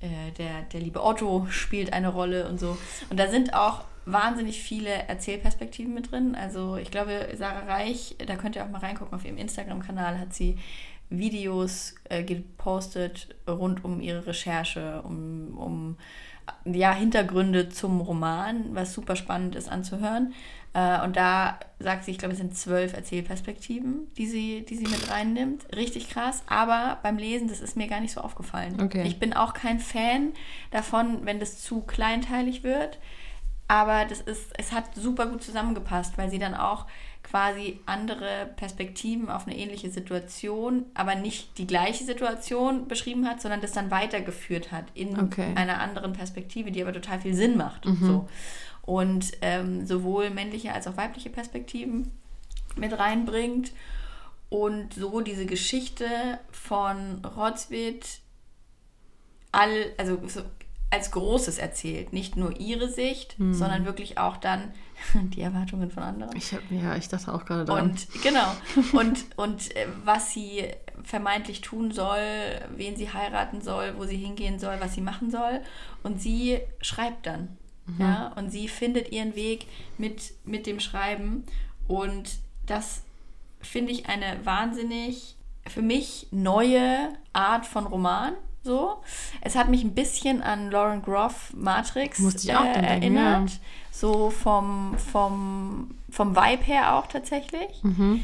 äh, der, der liebe Otto spielt eine Rolle und so. Und da sind auch wahnsinnig viele Erzählperspektiven mit drin. Also ich glaube, Sarah Reich, da könnt ihr auch mal reingucken, auf ihrem Instagram-Kanal hat sie Videos äh, gepostet rund um ihre Recherche, um, um ja, Hintergründe zum Roman, was super spannend ist anzuhören. Äh, und da sagt sie, ich glaube, es sind zwölf Erzählperspektiven, die sie, die sie mit reinnimmt. Richtig krass. Aber beim Lesen, das ist mir gar nicht so aufgefallen. Okay. Ich bin auch kein Fan davon, wenn das zu kleinteilig wird. Aber das ist, es hat super gut zusammengepasst, weil sie dann auch quasi andere Perspektiven auf eine ähnliche Situation, aber nicht die gleiche Situation beschrieben hat, sondern das dann weitergeführt hat in okay. einer anderen Perspektive, die aber total viel Sinn macht. Mhm. So. Und ähm, sowohl männliche als auch weibliche Perspektiven mit reinbringt. Und so diese Geschichte von Rotzwit all, also so als Großes erzählt. Nicht nur ihre Sicht, mhm. sondern wirklich auch dann die Erwartungen von anderen. Ich hab, ja, ich dachte auch gerade daran. Und genau. Und, und äh, was sie vermeintlich tun soll, wen sie heiraten soll, wo sie hingehen soll, was sie machen soll. Und sie schreibt dann. Mhm. Ja, und sie findet ihren Weg mit, mit dem Schreiben. Und das finde ich eine wahnsinnig für mich neue Art von Roman so. Es hat mich ein bisschen an Lauren Groff Matrix äh, erinnert. Ja. So vom, vom, vom Vibe her auch tatsächlich. Mhm.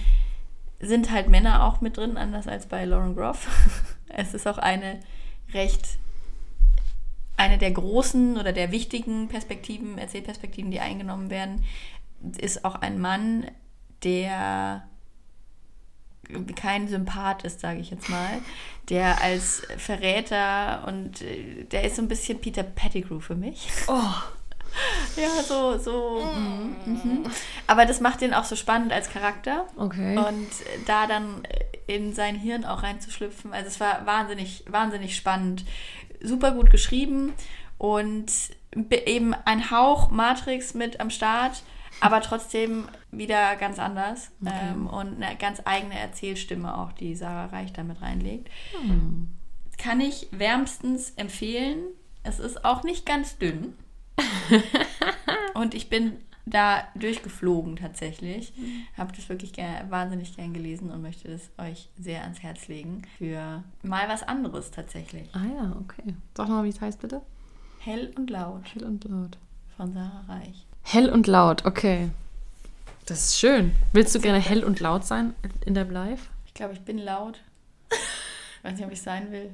Sind halt Männer auch mit drin, anders als bei Lauren Groff. es ist auch eine recht eine der großen oder der wichtigen Perspektiven, Erzählperspektiven, die eingenommen werden, ist auch ein Mann, der kein Sympath ist, sage ich jetzt mal, der als Verräter und äh, der ist so ein bisschen Peter Pettigrew für mich. Oh. Ja, so, so. Mhm. Aber das macht ihn auch so spannend als Charakter. Okay. Und da dann in sein Hirn auch reinzuschlüpfen. Also es war wahnsinnig, wahnsinnig spannend. Super gut geschrieben und eben ein Hauch Matrix mit am Start aber trotzdem wieder ganz anders okay. ähm, und eine ganz eigene Erzählstimme auch, die Sarah Reich damit reinlegt. Hm. Kann ich wärmstens empfehlen. Es ist auch nicht ganz dünn. und ich bin da durchgeflogen tatsächlich. Mhm. Habe das wirklich gern, wahnsinnig gern gelesen und möchte das euch sehr ans Herz legen für mal was anderes tatsächlich. Ah ja, okay. Sag mal, wie es heißt bitte. Hell und laut. Hell und laut. Von Sarah Reich. Hell und laut, okay. Das ist schön. Willst du gerne hell und laut sein in der Live? Ich glaube, ich bin laut. Ich weiß nicht, ob ich sein will.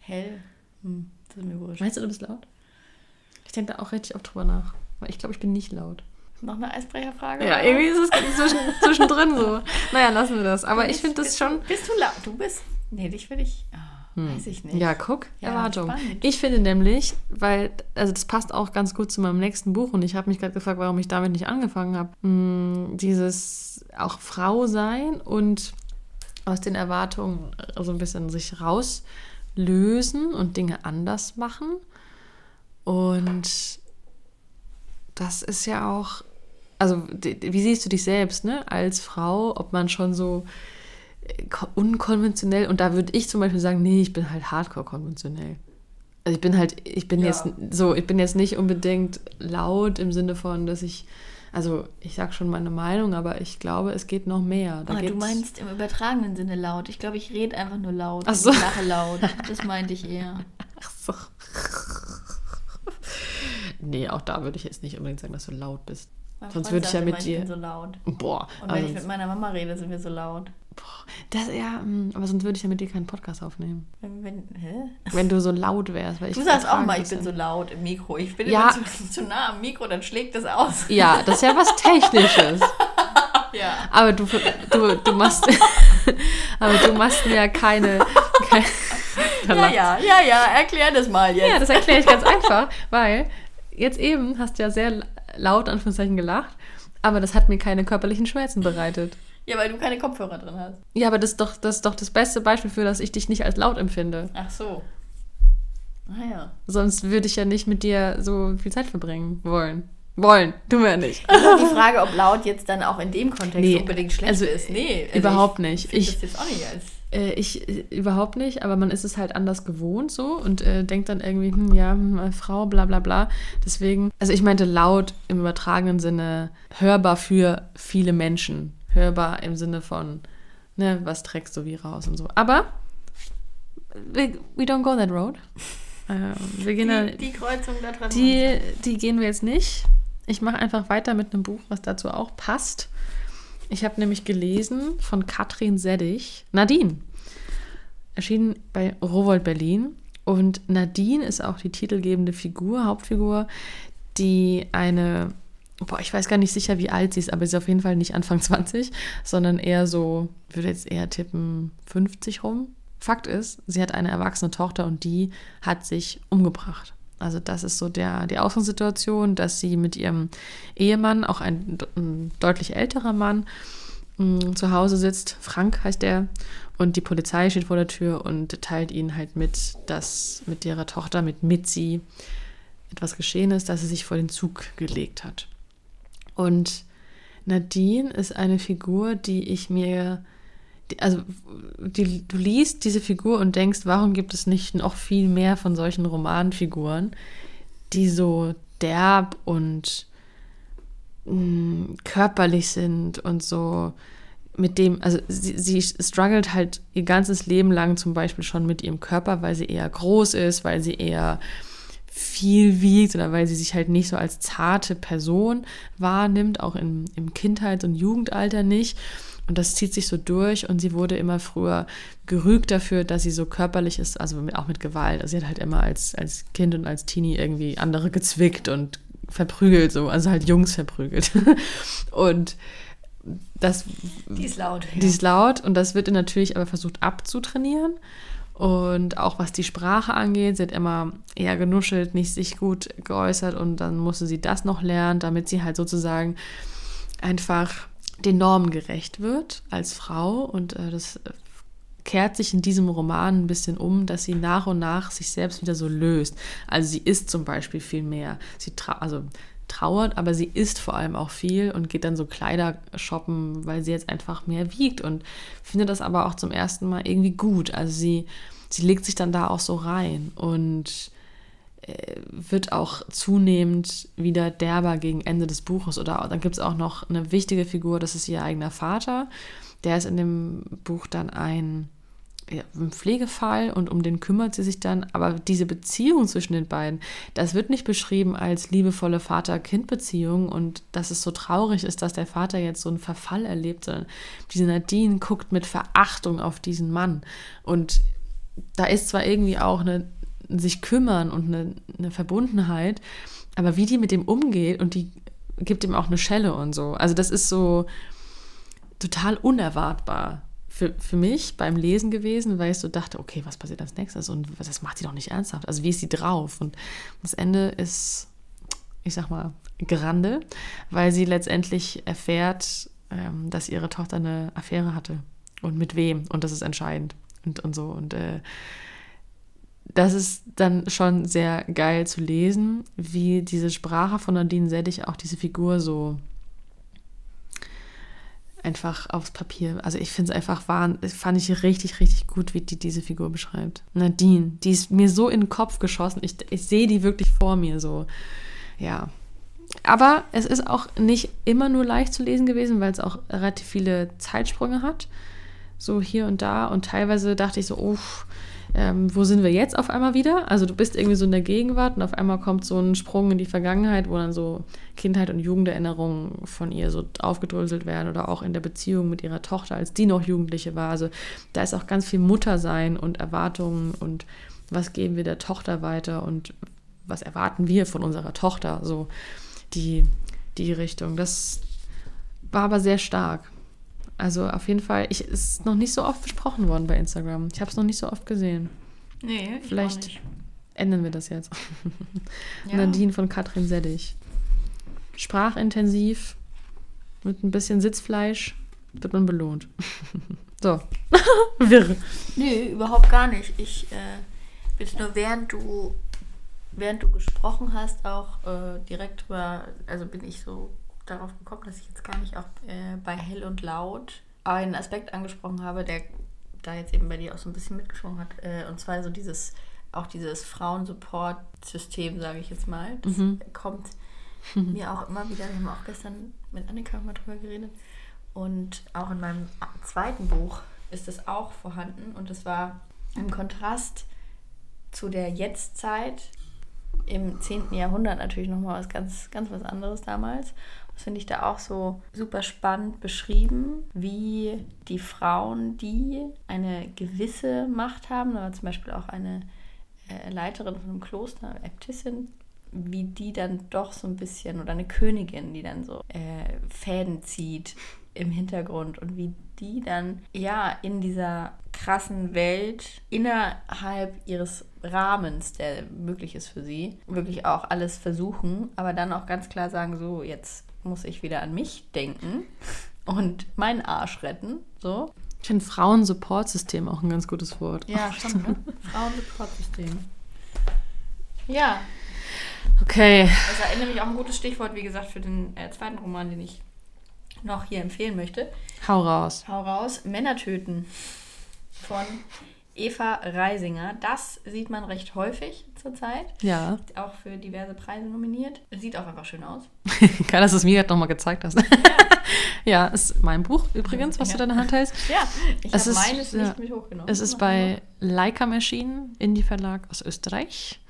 Hell. Hm, das ist mir wurscht. Meinst du, du bist laut? Ich denke da auch richtig oft drüber nach. Weil ich glaube, ich bin nicht laut. Noch eine Eisbrecherfrage? Ja, irgendwie ist es zwischen, zwischendrin so. Naja, lassen wir das. Aber ich finde das schon. Bist du laut? Du bist. Nee, dich will ich. Oh. Hm. Weiß ich nicht. Ja, guck, ja, Erwartung. Spannend. Ich finde nämlich, weil, also das passt auch ganz gut zu meinem nächsten Buch und ich habe mich gerade gefragt, warum ich damit nicht angefangen habe. Hm, dieses auch Frau sein und aus den Erwartungen so ein bisschen sich rauslösen und Dinge anders machen. Und das ist ja auch, also wie siehst du dich selbst, ne, als Frau, ob man schon so unkonventionell und da würde ich zum Beispiel sagen, nee, ich bin halt hardcore konventionell. Also ich bin halt, ich bin ja. jetzt so, ich bin jetzt nicht unbedingt laut im Sinne von, dass ich, also ich sag schon meine Meinung, aber ich glaube, es geht noch mehr. Da ah, du meinst im übertragenen Sinne laut. Ich glaube, ich rede einfach nur laut. Ach so. Ich lache laut. Das meinte ich eher. Ach so. nee, auch da würde ich jetzt nicht unbedingt sagen, dass du laut bist. Mein Sonst würde ich ja mit dir. So laut. Boah. Und wenn also ich mit meiner Mama rede, sind wir so laut. Boah, das ja, hm, aber sonst würde ich ja mit dir keinen Podcast aufnehmen. Wenn, wenn, wenn du so laut wärst. Weil ich du sagst auch mal, ich bin so laut im Mikro. Ich bin ja. zu, zu nah am Mikro, dann schlägt das aus. Ja, das ist ja was Technisches. ja. Aber du, du, du machst, aber du machst mir ja keine, keine ja, ja, ja, ja, erklär das mal jetzt. Ja, das erkläre ich ganz einfach, weil jetzt eben hast du ja sehr laut, Anführungszeichen, gelacht, aber das hat mir keine körperlichen Schmerzen bereitet. Ja, weil du keine Kopfhörer drin hast. Ja, aber das ist doch das, ist doch das beste Beispiel für, dass ich dich nicht als laut empfinde. Ach so. Naja. Ah, Sonst würde ich ja nicht mit dir so viel Zeit verbringen wollen. Wollen, tun wir ja nicht. Also die Frage, ob laut jetzt dann auch in dem Kontext nee, unbedingt schlecht also, ist. Nee, also überhaupt nicht. Ich, ich das jetzt auch nicht als Äh, ich äh, überhaupt nicht, aber man ist es halt anders gewohnt so und äh, denkt dann irgendwie, hm, ja, hm, Frau, bla bla bla. Deswegen, also ich meinte laut im übertragenen Sinne hörbar für viele Menschen. Hörbar im Sinne von, ne, was trägst du wie raus und so. Aber we, we don't go that road. Ähm, wir gehen die, da, die Kreuzung da dran. Die, die gehen wir jetzt nicht. Ich mache einfach weiter mit einem Buch, was dazu auch passt. Ich habe nämlich gelesen von Katrin Seddig, Nadine. Erschienen bei Rowold Berlin. Und Nadine ist auch die titelgebende Figur, Hauptfigur, die eine, boah, ich weiß gar nicht sicher, wie alt sie ist, aber sie ist auf jeden Fall nicht Anfang 20, sondern eher so, würde jetzt eher tippen, 50 rum. Fakt ist, sie hat eine erwachsene Tochter und die hat sich umgebracht. Also das ist so der, die Ausgangssituation, dass sie mit ihrem Ehemann, auch ein, ein deutlich älterer Mann, mm, zu Hause sitzt. Frank heißt er. Und die Polizei steht vor der Tür und teilt ihnen halt mit, dass mit ihrer Tochter, mit Mitzi, etwas geschehen ist, dass sie sich vor den Zug gelegt hat. Und Nadine ist eine Figur, die ich mir also die, du liest diese Figur und denkst, warum gibt es nicht noch viel mehr von solchen Romanfiguren, die so derb und mh, mm, körperlich sind und so mit dem, also sie, sie struggelt halt ihr ganzes Leben lang zum Beispiel schon mit ihrem Körper, weil sie eher groß ist, weil sie eher viel wiegt oder weil sie sich halt nicht so als zarte Person wahrnimmt, auch im, im Kindheits- und Jugendalter nicht. Und das zieht sich so durch und sie wurde immer früher gerügt dafür, dass sie so körperlich ist, also auch mit Gewalt. Also sie hat halt immer als, als Kind und als Teenie irgendwie andere gezwickt und verprügelt, so, also halt Jungs verprügelt. und das. Die ist laut. Ja. Die ist laut und das wird natürlich aber versucht abzutrainieren. Und auch was die Sprache angeht, sie hat immer eher genuschelt, nicht sich gut geäußert und dann musste sie das noch lernen, damit sie halt sozusagen einfach den Normen gerecht wird als Frau und äh, das kehrt sich in diesem Roman ein bisschen um, dass sie nach und nach sich selbst wieder so löst. Also sie isst zum Beispiel viel mehr. Sie also trauert, aber sie isst vor allem auch viel und geht dann so Kleider shoppen, weil sie jetzt einfach mehr wiegt und findet das aber auch zum ersten Mal irgendwie gut. Also sie, sie legt sich dann da auch so rein und äh, wird auch zunehmend wieder derber gegen Ende des Buches. Oder dann gibt es auch noch eine wichtige Figur, das ist ihr eigener Vater. Der ist in dem Buch dann ein, ein Pflegefall und um den kümmert sie sich dann. Aber diese Beziehung zwischen den beiden, das wird nicht beschrieben als liebevolle Vater-Kind-Beziehung und dass es so traurig ist, dass der Vater jetzt so einen Verfall erlebt, sondern diese Nadine guckt mit Verachtung auf diesen Mann. Und da ist zwar irgendwie auch eine sich kümmern und eine, eine Verbundenheit. Aber wie die mit dem umgeht und die gibt ihm auch eine Schelle und so. Also das ist so total unerwartbar für, für mich beim Lesen gewesen, weil ich so dachte, okay, was passiert als nächstes? Und das macht sie doch nicht ernsthaft. Also wie ist sie drauf? Und das Ende ist, ich sag mal, grande, weil sie letztendlich erfährt, ähm, dass ihre Tochter eine Affäre hatte. Und mit wem. Und das ist entscheidend. Und, und so. Und äh, das ist dann schon sehr geil zu lesen, wie diese Sprache von Nadine Seddig auch diese Figur so einfach aufs Papier. Also ich finde es einfach wahr, fand ich richtig, richtig gut, wie die diese Figur beschreibt. Nadine, die ist mir so in den Kopf geschossen. Ich, ich sehe die wirklich vor mir so. Ja. Aber es ist auch nicht immer nur leicht zu lesen gewesen, weil es auch relativ viele Zeitsprünge hat. So hier und da. Und teilweise dachte ich so, uff, ähm, wo sind wir jetzt auf einmal wieder? Also du bist irgendwie so in der Gegenwart und auf einmal kommt so ein Sprung in die Vergangenheit, wo dann so Kindheit und Jugenderinnerungen von ihr so aufgedröselt werden oder auch in der Beziehung mit ihrer Tochter, als die noch Jugendliche war. Also da ist auch ganz viel Muttersein und Erwartungen und was geben wir der Tochter weiter und was erwarten wir von unserer Tochter, so die, die Richtung. Das war aber sehr stark. Also auf jeden Fall, ich ist noch nicht so oft besprochen worden bei Instagram. Ich habe es noch nicht so oft gesehen. Nee, ich Vielleicht ändern wir das jetzt. Ja. Nadine von Katrin Seddig. Sprachintensiv, mit ein bisschen Sitzfleisch wird man belohnt. so. Wirr. Nee, überhaupt gar nicht. Ich äh, bin nur während du während du gesprochen hast, auch äh, direkt war, also bin ich so darauf gekommen, dass ich jetzt gar nicht auch äh, bei Hell und Laut einen Aspekt angesprochen habe, der da jetzt eben bei dir auch so ein bisschen mitgeschwungen hat. Äh, und zwar so dieses, auch dieses Frauensupport-System, sage ich jetzt mal. Das mhm. kommt mhm. mir auch immer wieder. Wir haben auch gestern mit Annika mal drüber geredet. Und auch in meinem zweiten Buch ist es auch vorhanden. Und es war im Kontrast zu der Jetztzeit im 10. Jahrhundert natürlich nochmal was ganz, ganz was anderes damals. Finde ich da auch so super spannend beschrieben, wie die Frauen, die eine gewisse Macht haben, da zum Beispiel auch eine äh, Leiterin von einem Kloster, Äbtissin, wie die dann doch so ein bisschen, oder eine Königin, die dann so äh, Fäden zieht im Hintergrund und wie die dann ja in dieser krassen Welt innerhalb ihres Rahmens, der möglich ist für sie, wirklich auch alles versuchen, aber dann auch ganz klar sagen, so jetzt muss ich wieder an mich denken und meinen Arsch retten. So. Ich finde Frauensupportsystem auch ein ganz gutes Wort. Ja, stimmt. Ne? Frauensupportsystem. Ja. Okay. Das erinnert mich auch ein gutes Stichwort, wie gesagt, für den äh, zweiten Roman, den ich noch hier empfehlen möchte. Hau raus. Hau raus. Männer töten von Eva Reisinger. Das sieht man recht häufig zurzeit. Ja. Auch für diverse Preise nominiert. Sieht auch einfach schön aus. Geil, dass du es mir gerade nochmal gezeigt hast. Ja. ja, ist mein Buch übrigens, was ja. du in deiner Hand hältst. Ja, ich habe meines ja, nicht mit hochgenommen. Es ist bei Leica erschienen, Indie Verlag aus Österreich.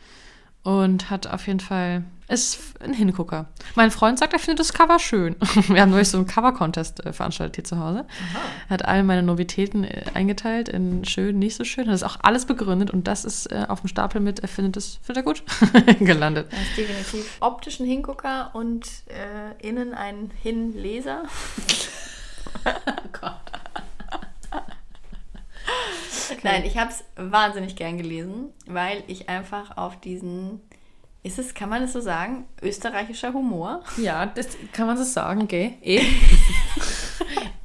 Und hat auf jeden Fall, ist ein Hingucker. Mein Freund sagt, er findet das Cover schön. Wir haben neulich so einen Cover-Contest äh, veranstaltet hier zu Hause. Aha. Er hat all meine Novitäten äh, eingeteilt in schön, nicht so schön. Hat das auch alles begründet und das ist äh, auf dem Stapel mit, er findet das, findet er gut, gelandet. Das ist definitiv optischen Hingucker und äh, innen ein Hinleser. oh Gott. Okay. Nein, ich habe es wahnsinnig gern gelesen, weil ich einfach auf diesen, ist es, kann man es so sagen, österreichischer Humor? Ja, das kann man so sagen, gell? Eh.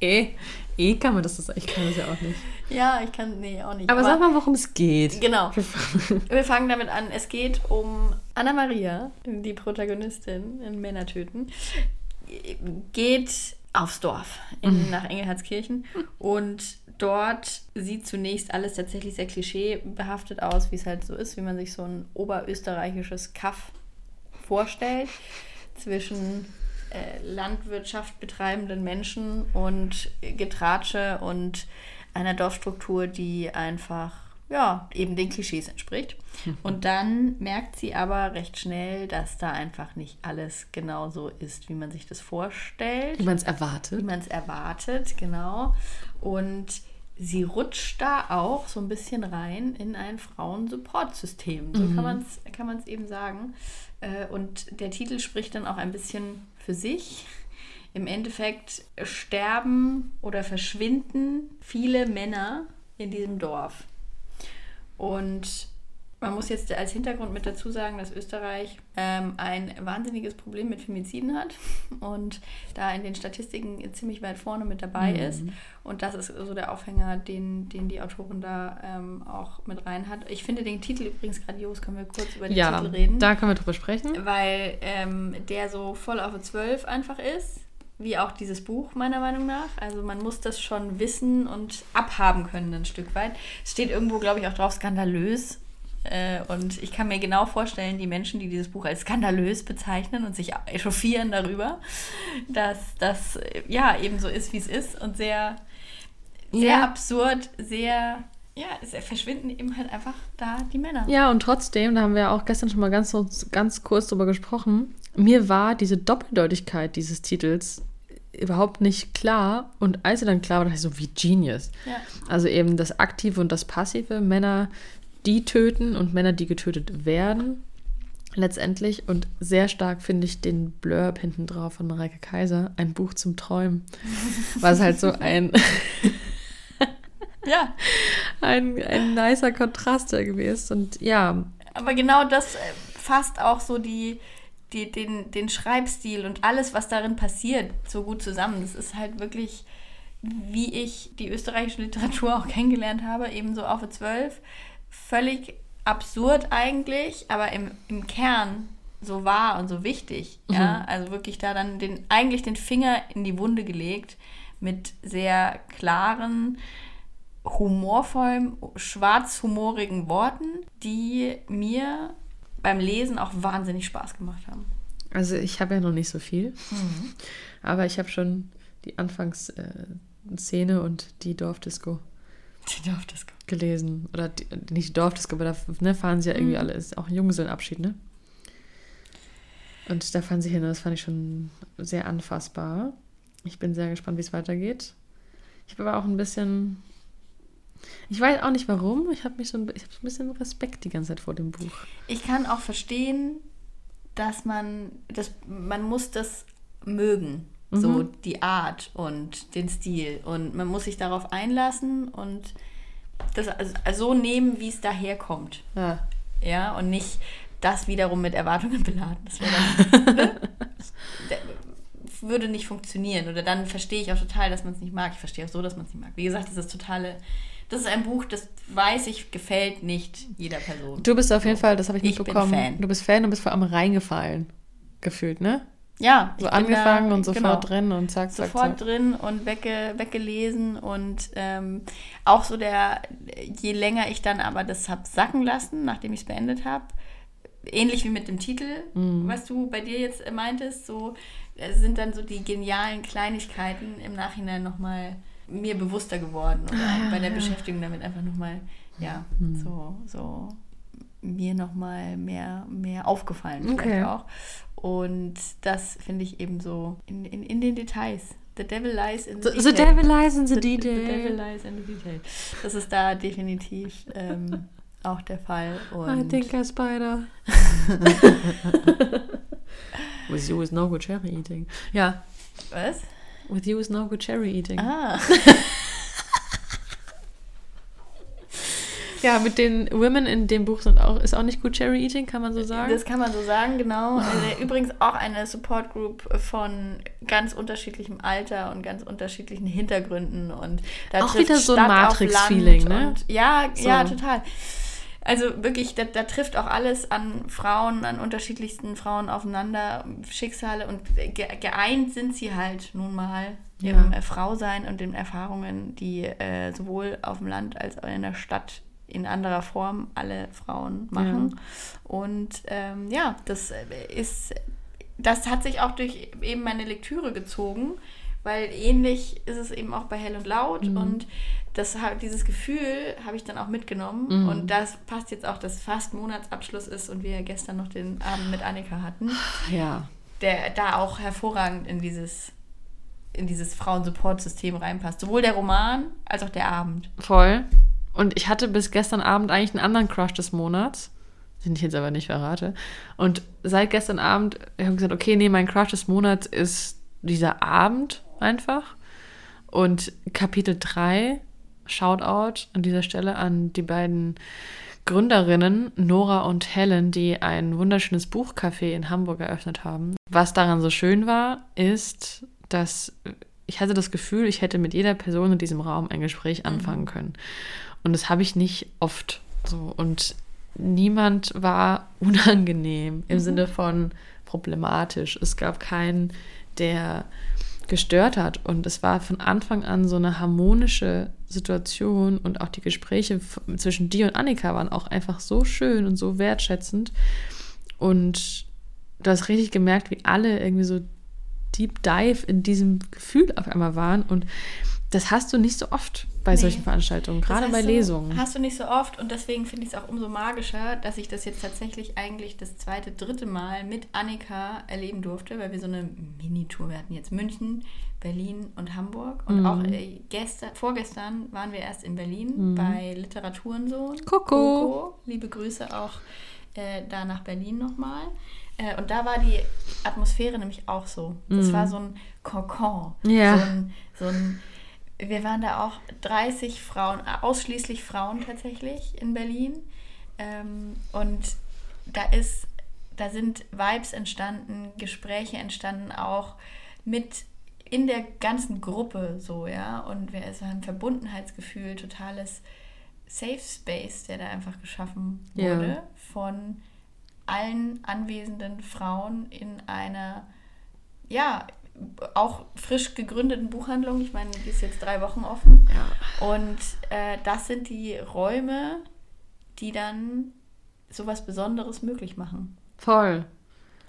eh. Eh kann man das so sagen. Ich kann das ja auch nicht. Ja, ich kann, nee, auch nicht. Aber, Aber sag mal, worum es geht. Genau. Wir fangen damit an. Es geht um Anna Maria, die Protagonistin in Männertöten. Geht aufs Dorf in, mhm. nach Engelhardskirchen und dort sieht zunächst alles tatsächlich sehr klischeebehaftet aus, wie es halt so ist, wie man sich so ein oberösterreichisches Kaff vorstellt zwischen äh, Landwirtschaft betreibenden Menschen und Getratsche und einer Dorfstruktur, die einfach ja, eben den Klischees entspricht. Und dann merkt sie aber recht schnell, dass da einfach nicht alles genau so ist, wie man sich das vorstellt. Wie man es erwartet. Wie man es erwartet, genau. Und sie rutscht da auch so ein bisschen rein in ein Frauensupportsystem. So mhm. kann man es kann man's eben sagen. Äh, und der Titel spricht dann auch ein bisschen für sich. Im Endeffekt sterben oder verschwinden viele Männer in diesem Dorf. Und man muss jetzt als Hintergrund mit dazu sagen, dass Österreich ähm, ein wahnsinniges Problem mit Femiziden hat und da in den Statistiken ziemlich weit vorne mit dabei mhm. ist. Und das ist so der Aufhänger, den, den die Autorin da ähm, auch mit rein hat. Ich finde den Titel übrigens grandios, können wir kurz über den ja, Titel reden. Da können wir drüber sprechen. Weil ähm, der so voll auf 12 einfach ist wie auch dieses Buch meiner Meinung nach. Also man muss das schon wissen und abhaben können ein Stück weit. Es steht irgendwo, glaube ich, auch drauf skandalös. Äh, und ich kann mir genau vorstellen, die Menschen, die dieses Buch als skandalös bezeichnen und sich echauffieren darüber, dass das ja eben so ist, wie es ist und sehr, sehr ja. absurd, sehr ja, es verschwinden eben halt einfach da die Männer. Ja, und trotzdem, da haben wir auch gestern schon mal ganz, ganz kurz drüber gesprochen, mir war diese Doppeldeutigkeit dieses Titels überhaupt nicht klar. Und als sie dann klar war, dachte ich so, wie Genius. Ja. Also eben das Aktive und das Passive, Männer, die töten und Männer, die getötet werden. Letztendlich und sehr stark finde ich den Blurb hinten drauf von Mareike Kaiser, ein Buch zum Träumen. Was halt so ein. ja. Ein, ein nicer Kontrast irgendwie ist. Und ja. Aber genau das äh, fasst auch so die, die, den, den Schreibstil und alles, was darin passiert, so gut zusammen. Das ist halt wirklich, wie ich die österreichische Literatur auch kennengelernt habe, eben so auf zwölf. Völlig absurd eigentlich, aber im, im Kern so wahr und so wichtig. Mhm. Ja? Also wirklich da dann den, eigentlich den Finger in die Wunde gelegt mit sehr klaren, humorvollen, schwarzhumorigen Worten, die mir beim Lesen auch wahnsinnig Spaß gemacht haben. Also ich habe ja noch nicht so viel, mhm. aber ich habe schon die Anfangsszene und die Dorfdisco. Die Dorfdisco. Gelesen. Oder die, nicht die Dorfdisco, aber da ne, fahren sie ja irgendwie mhm. alle. Ist auch ein Junggesellenabschied, ne? Und da fahren sie hin das fand ich schon sehr anfassbar. Ich bin sehr gespannt, wie es weitergeht. Ich habe aber auch ein bisschen. Ich weiß auch nicht warum. Ich habe mich so ein, ich hab so ein bisschen Respekt die ganze Zeit vor dem Buch. Ich kann auch verstehen, dass man, dass man muss das mögen. Mhm. So die Art und den Stil. Und man muss sich darauf einlassen und das also, so nehmen, wie es daherkommt. Ja. Ja, und nicht das wiederum mit Erwartungen beladen. Das dann, ne? würde nicht funktionieren. Oder dann verstehe ich auch total, dass man es nicht mag. Ich verstehe auch so, dass man es nicht mag. Wie gesagt, das ist totale. Das ist ein Buch, das weiß ich, gefällt nicht jeder Person. Du bist auf jeden Fall, das habe ich mitbekommen. Ich bin Fan. Du bist Fan und bist vor allem reingefallen. Gefühlt, ne? Ja, so angefangen da, und sofort genau, drin und zack, zack, Sofort zack. drin und wegge, weggelesen und ähm, auch so der, je länger ich dann aber das habe sacken lassen, nachdem ich es beendet habe, ähnlich wie mit dem Titel, mhm. was du bei dir jetzt meintest, so äh, sind dann so die genialen Kleinigkeiten im Nachhinein nochmal mir bewusster geworden oder ah, bei der ja. Beschäftigung damit einfach nochmal, ja, mhm. so, so mir nochmal mehr, mehr aufgefallen vielleicht okay. auch. Und das finde ich eben so in, in, in den Details. The devil lies in the, the detail. The devil lies in the, the detail. The devil lies in the detail. Das ist da definitiv ähm, auch der Fall. Und I think a spider. With you is no good cherry eating. Ja. Was? With you is no good cherry eating. Ah. Ja, mit den Women in dem Buch sind auch, ist auch nicht gut Cherry Eating, kann man so sagen? Das kann man so sagen, genau. Äh, übrigens auch eine Support Group von ganz unterschiedlichem Alter und ganz unterschiedlichen Hintergründen. Und da auch wieder so ein Matrix-Feeling, ne? ja, so. ja, total. Also wirklich, da, da, trifft auch alles an Frauen, an unterschiedlichsten Frauen aufeinander, Schicksale und ge geeint sind sie halt nun mal ja. im Frausein und den Erfahrungen, die äh, sowohl auf dem Land als auch in der Stadt in anderer Form alle Frauen machen. Ja. Und ähm, ja, das ist, das hat sich auch durch eben meine Lektüre gezogen, weil ähnlich ist es eben auch bei Hell und Laut mhm. und das, dieses Gefühl habe ich dann auch mitgenommen mhm. und das passt jetzt auch, dass fast Monatsabschluss ist und wir gestern noch den Abend mit Annika hatten. Ja. Der da auch hervorragend in dieses in dieses Frauensupport-System reinpasst. Sowohl der Roman als auch der Abend. Voll. Und ich hatte bis gestern Abend eigentlich einen anderen Crush des Monats, den ich jetzt aber nicht verrate. Und seit gestern Abend habe ich gesagt, okay, nee, mein Crush des Monats ist dieser Abend einfach. Und Kapitel 3, Shoutout an dieser Stelle an die beiden Gründerinnen, Nora und Helen, die ein wunderschönes Buchcafé in Hamburg eröffnet haben. Was daran so schön war, ist, dass ich hatte das Gefühl, ich hätte mit jeder Person in diesem Raum ein Gespräch anfangen können. Und das habe ich nicht oft so. Und niemand war unangenehm im mhm. Sinne von problematisch. Es gab keinen, der gestört hat. Und es war von Anfang an so eine harmonische Situation und auch die Gespräche zwischen dir und Annika waren auch einfach so schön und so wertschätzend. Und du hast richtig gemerkt, wie alle irgendwie so deep dive in diesem Gefühl auf einmal waren. Und das hast du nicht so oft bei nee. solchen Veranstaltungen, gerade bei Lesungen. Du, hast du nicht so oft und deswegen finde ich es auch umso magischer, dass ich das jetzt tatsächlich eigentlich das zweite, dritte Mal mit Annika erleben durfte, weil wir so eine Minitour, wir hatten jetzt München, Berlin und Hamburg und mhm. auch äh, gestern, vorgestern waren wir erst in Berlin mhm. bei Literaturensohn. Coco. Coco. Liebe Grüße auch äh, da nach Berlin nochmal. Äh, und da war die Atmosphäre nämlich auch so. Das mhm. war so ein Kokon. Ja. So ein, so ein wir waren da auch 30 Frauen, ausschließlich Frauen tatsächlich in Berlin. Ähm, und da ist, da sind Vibes entstanden, Gespräche entstanden auch mit in der ganzen Gruppe so, ja. Und wir, es war ein Verbundenheitsgefühl, totales Safe Space, der da einfach geschaffen wurde ja. von allen anwesenden Frauen in einer, ja, auch frisch gegründeten Buchhandlung. Ich meine, die ist jetzt drei Wochen offen. Ja. Und äh, das sind die Räume, die dann sowas Besonderes möglich machen. Voll.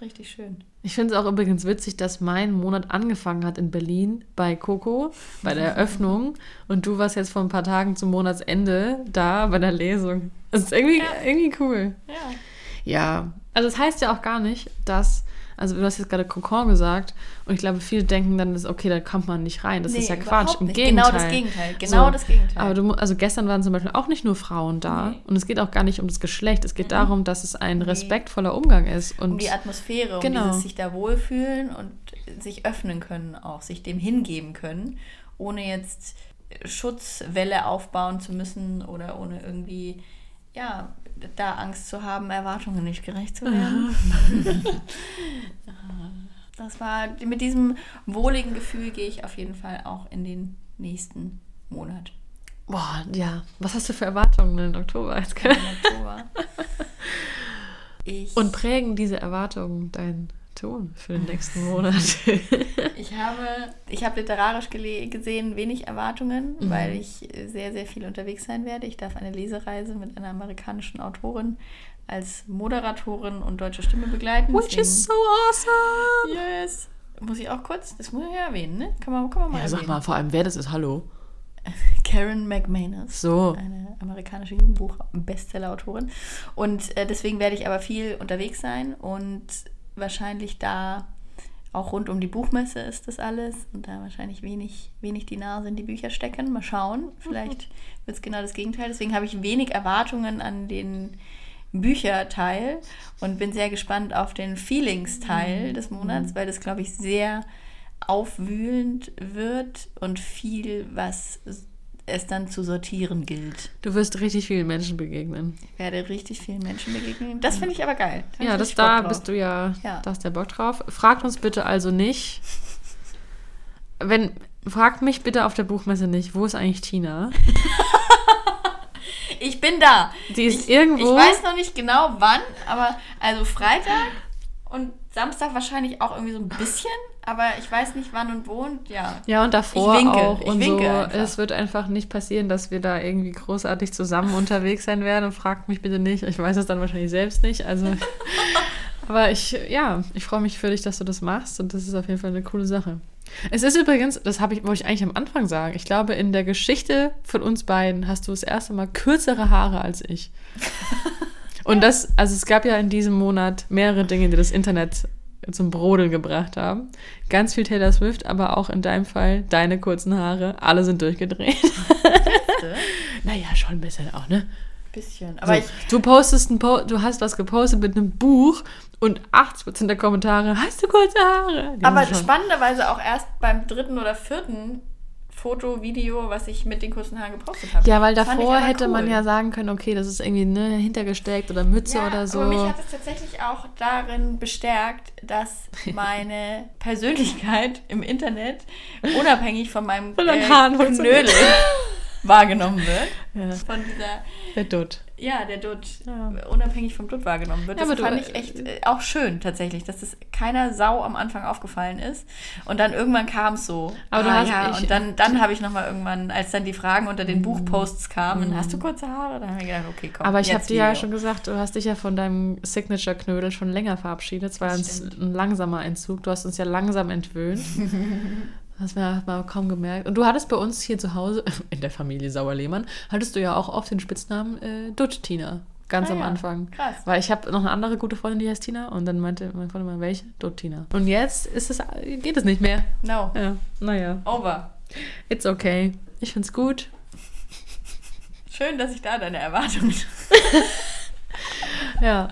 Richtig schön. Ich finde es auch übrigens witzig, dass mein Monat angefangen hat in Berlin bei Coco, bei der Eröffnung. Und du warst jetzt vor ein paar Tagen zum Monatsende da bei der Lesung. Das ist irgendwie, ja. irgendwie cool. Ja. Ja. Also, es das heißt ja auch gar nicht, dass also du hast jetzt gerade Kokon gesagt und ich glaube, viele denken dann, dass, okay, da kommt man nicht rein. Das nee, ist ja Quatsch. Im Gegenteil. Genau das Gegenteil. Genau so. das Gegenteil. Aber du, also gestern waren zum Beispiel auch nicht nur Frauen da nee. und es geht auch gar nicht um das Geschlecht. Es geht mhm. darum, dass es ein respektvoller Umgang ist. Und um die Atmosphäre, um genau. dieses sich da wohlfühlen und sich öffnen können auch, sich dem hingeben können, ohne jetzt Schutzwelle aufbauen zu müssen oder ohne irgendwie, ja, da Angst zu haben, Erwartungen nicht gerecht zu werden. das war, mit diesem wohligen Gefühl gehe ich auf jeden Fall auch in den nächsten Monat. Boah, ja. Was hast du für Erwartungen im Oktober? Jetzt Im Oktober. Und prägen diese Erwartungen dein Ton für den nächsten Monat? ich habe, ich habe literarisch gesehen wenig Erwartungen, mhm. weil ich sehr, sehr viel unterwegs sein werde. Ich darf eine Lesereise mit einer amerikanischen Autorin als Moderatorin und deutsche Stimme begleiten. Which Deswegen, is so awesome! Yes! Muss ich auch kurz, das muss ich ja erwähnen, ne? Kann man, kann man mal Ja, erwähnen. sag mal vor allem, wer das ist, hallo? Karen McManus. So. Eine amerikanische Jugendbuch-Bestseller-Autorin. Und äh, deswegen werde ich aber viel unterwegs sein und wahrscheinlich da auch rund um die Buchmesse ist das alles und da wahrscheinlich wenig, wenig die Nase in die Bücher stecken. Mal schauen. Vielleicht wird es genau das Gegenteil. Deswegen habe ich wenig Erwartungen an den Bücherteil und bin sehr gespannt auf den Feelings-Teil des Monats, weil das, glaube ich, sehr aufwühlend wird und viel, was es dann zu sortieren gilt. Du wirst richtig vielen Menschen begegnen. Ich werde richtig vielen Menschen begegnen. Das finde ich aber geil. Da ja, das da bist du ja, ja, da hast der Bock drauf. Fragt uns bitte also nicht, wenn, fragt mich bitte auf der Buchmesse nicht, wo ist eigentlich Tina? ich bin da. Die ist ich, irgendwo. Ich weiß noch nicht genau wann, aber also Freitag und Samstag wahrscheinlich auch irgendwie so ein bisschen, aber ich weiß nicht wann und wo und ja. Ja, und davor ich winke, auch. Ich und winke so. Einfach. Es wird einfach nicht passieren, dass wir da irgendwie großartig zusammen unterwegs sein werden und fragt mich bitte nicht. Ich weiß es dann wahrscheinlich selbst nicht. Also, aber ich, ja, ich freue mich für dich, dass du das machst und das ist auf jeden Fall eine coole Sache. Es ist übrigens, das habe ich, wollte ich eigentlich am Anfang sagen, ich glaube, in der Geschichte von uns beiden hast du das erste Mal kürzere Haare als ich. Und das, also es gab ja in diesem Monat mehrere Dinge, die das Internet zum Brodeln gebracht haben. Ganz viel Taylor Swift, aber auch in deinem Fall deine kurzen Haare. Alle sind durchgedreht. naja, schon ein bisschen auch, ne? Bisschen. Aber so, ich, du postest ein po du hast was gepostet mit einem Buch und 80% der Kommentare, hast du kurze Haare? Die aber spannenderweise auch erst beim dritten oder vierten Foto, Video, was ich mit den kurzen Haaren gepostet habe. Ja, weil davor hätte cool. man ja sagen können, okay, das ist irgendwie ne, hintergesteckt oder Mütze ja, oder so. Aber mich hat es tatsächlich auch darin bestärkt, dass meine Persönlichkeit im Internet unabhängig von meinem von äh, Knödel wahrgenommen wird. Ja. Von dieser. Der Dutt. Ja, der Dutt. Ja. Unabhängig vom Dutt wahrgenommen wird. Ja, das fand ich echt äh, auch schön tatsächlich, dass das keiner Sau am Anfang aufgefallen ist. Und dann irgendwann kam es so. Aber ah, ja, ich, und dann, dann habe ich nochmal irgendwann, als dann die Fragen unter den mm. Buchposts kamen, mm. hast du kurze Haare? Dann habe ich gedacht, okay, komm. Aber ich habe dir ja schon gesagt, du hast dich ja von deinem Signature-Knödel schon länger verabschiedet. Es war ein, ein langsamer Entzug. Du hast uns ja langsam entwöhnt. Das hat man kaum gemerkt. Und du hattest bei uns hier zu Hause, in der Familie Sauerlehmann, hattest du ja auch oft den Spitznamen äh, Dutt Tina. Ganz ah, am ja. Anfang. Krass. Weil ich habe noch eine andere gute Freundin, die heißt Tina. Und dann meinte mein Freund immer, welche? Dutt Tina. Und jetzt ist es, geht es nicht mehr. No. Ja, naja. Over. It's okay. Ich find's gut. Schön, dass ich da deine Erwartungen. ja.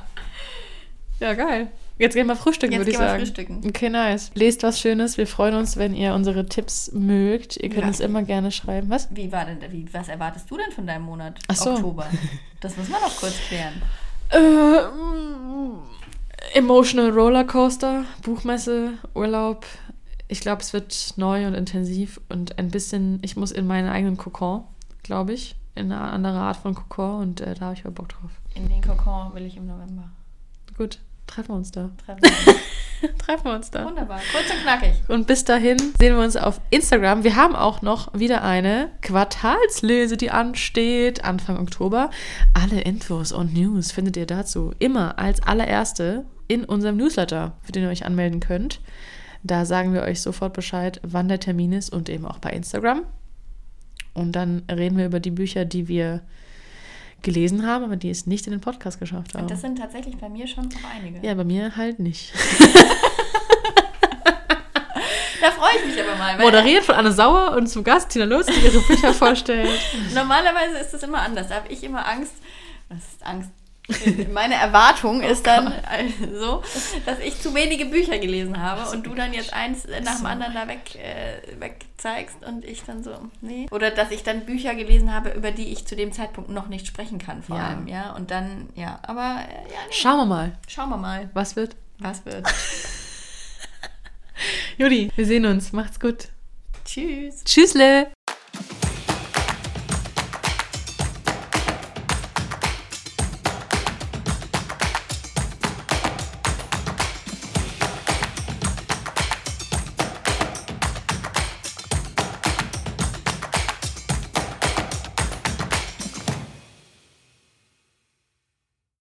Ja, geil. Jetzt gehen wir frühstücken, würde ich sagen. frühstücken. Okay, nice. Lest was Schönes. Wir freuen uns, wenn ihr unsere Tipps mögt. Ihr könnt ja. es immer gerne schreiben. Was? Wie war denn, wie, was erwartest du denn von deinem Monat Ach so. Oktober? Das muss man noch kurz klären. Äh, emotional Rollercoaster, Buchmesse, Urlaub. Ich glaube, es wird neu und intensiv und ein bisschen, ich muss in meinen eigenen Kokon, glaube ich. In eine andere Art von Kokon und äh, da habe ich mal Bock drauf. In den Kokon will ich im November. Gut. Treffen wir uns da. Treffen wir uns. treffen wir uns da. Wunderbar, kurz und knackig. Und bis dahin sehen wir uns auf Instagram. Wir haben auch noch wieder eine Quartalslese, die ansteht, Anfang Oktober. Alle Infos und News findet ihr dazu immer als allererste in unserem Newsletter, für den ihr euch anmelden könnt. Da sagen wir euch sofort Bescheid, wann der Termin ist und eben auch bei Instagram. Und dann reden wir über die Bücher, die wir gelesen haben, aber die es nicht in den Podcast geschafft haben. Und das sind tatsächlich bei mir schon noch einige. Ja, bei mir halt nicht. da freue ich mich aber mal. Moderiert von Anne Sauer und zum Gast Tina Lutz, die ihre Bücher vorstellt. Normalerweise ist es immer anders. Da habe ich immer Angst. Was ist Angst? Meine Erwartung oh ist dann so, dass ich zu wenige Bücher gelesen habe und du dann jetzt eins nach dem anderen da weg, äh, weg zeigst und ich dann so, nee. Oder dass ich dann Bücher gelesen habe, über die ich zu dem Zeitpunkt noch nicht sprechen kann, vor ja. allem, ja. Und dann, ja, aber äh, ja, nee. Schauen wir mal. Schauen wir mal. Was wird? Was wird? Juli, wir sehen uns. Macht's gut. Tschüss. Tschüssle.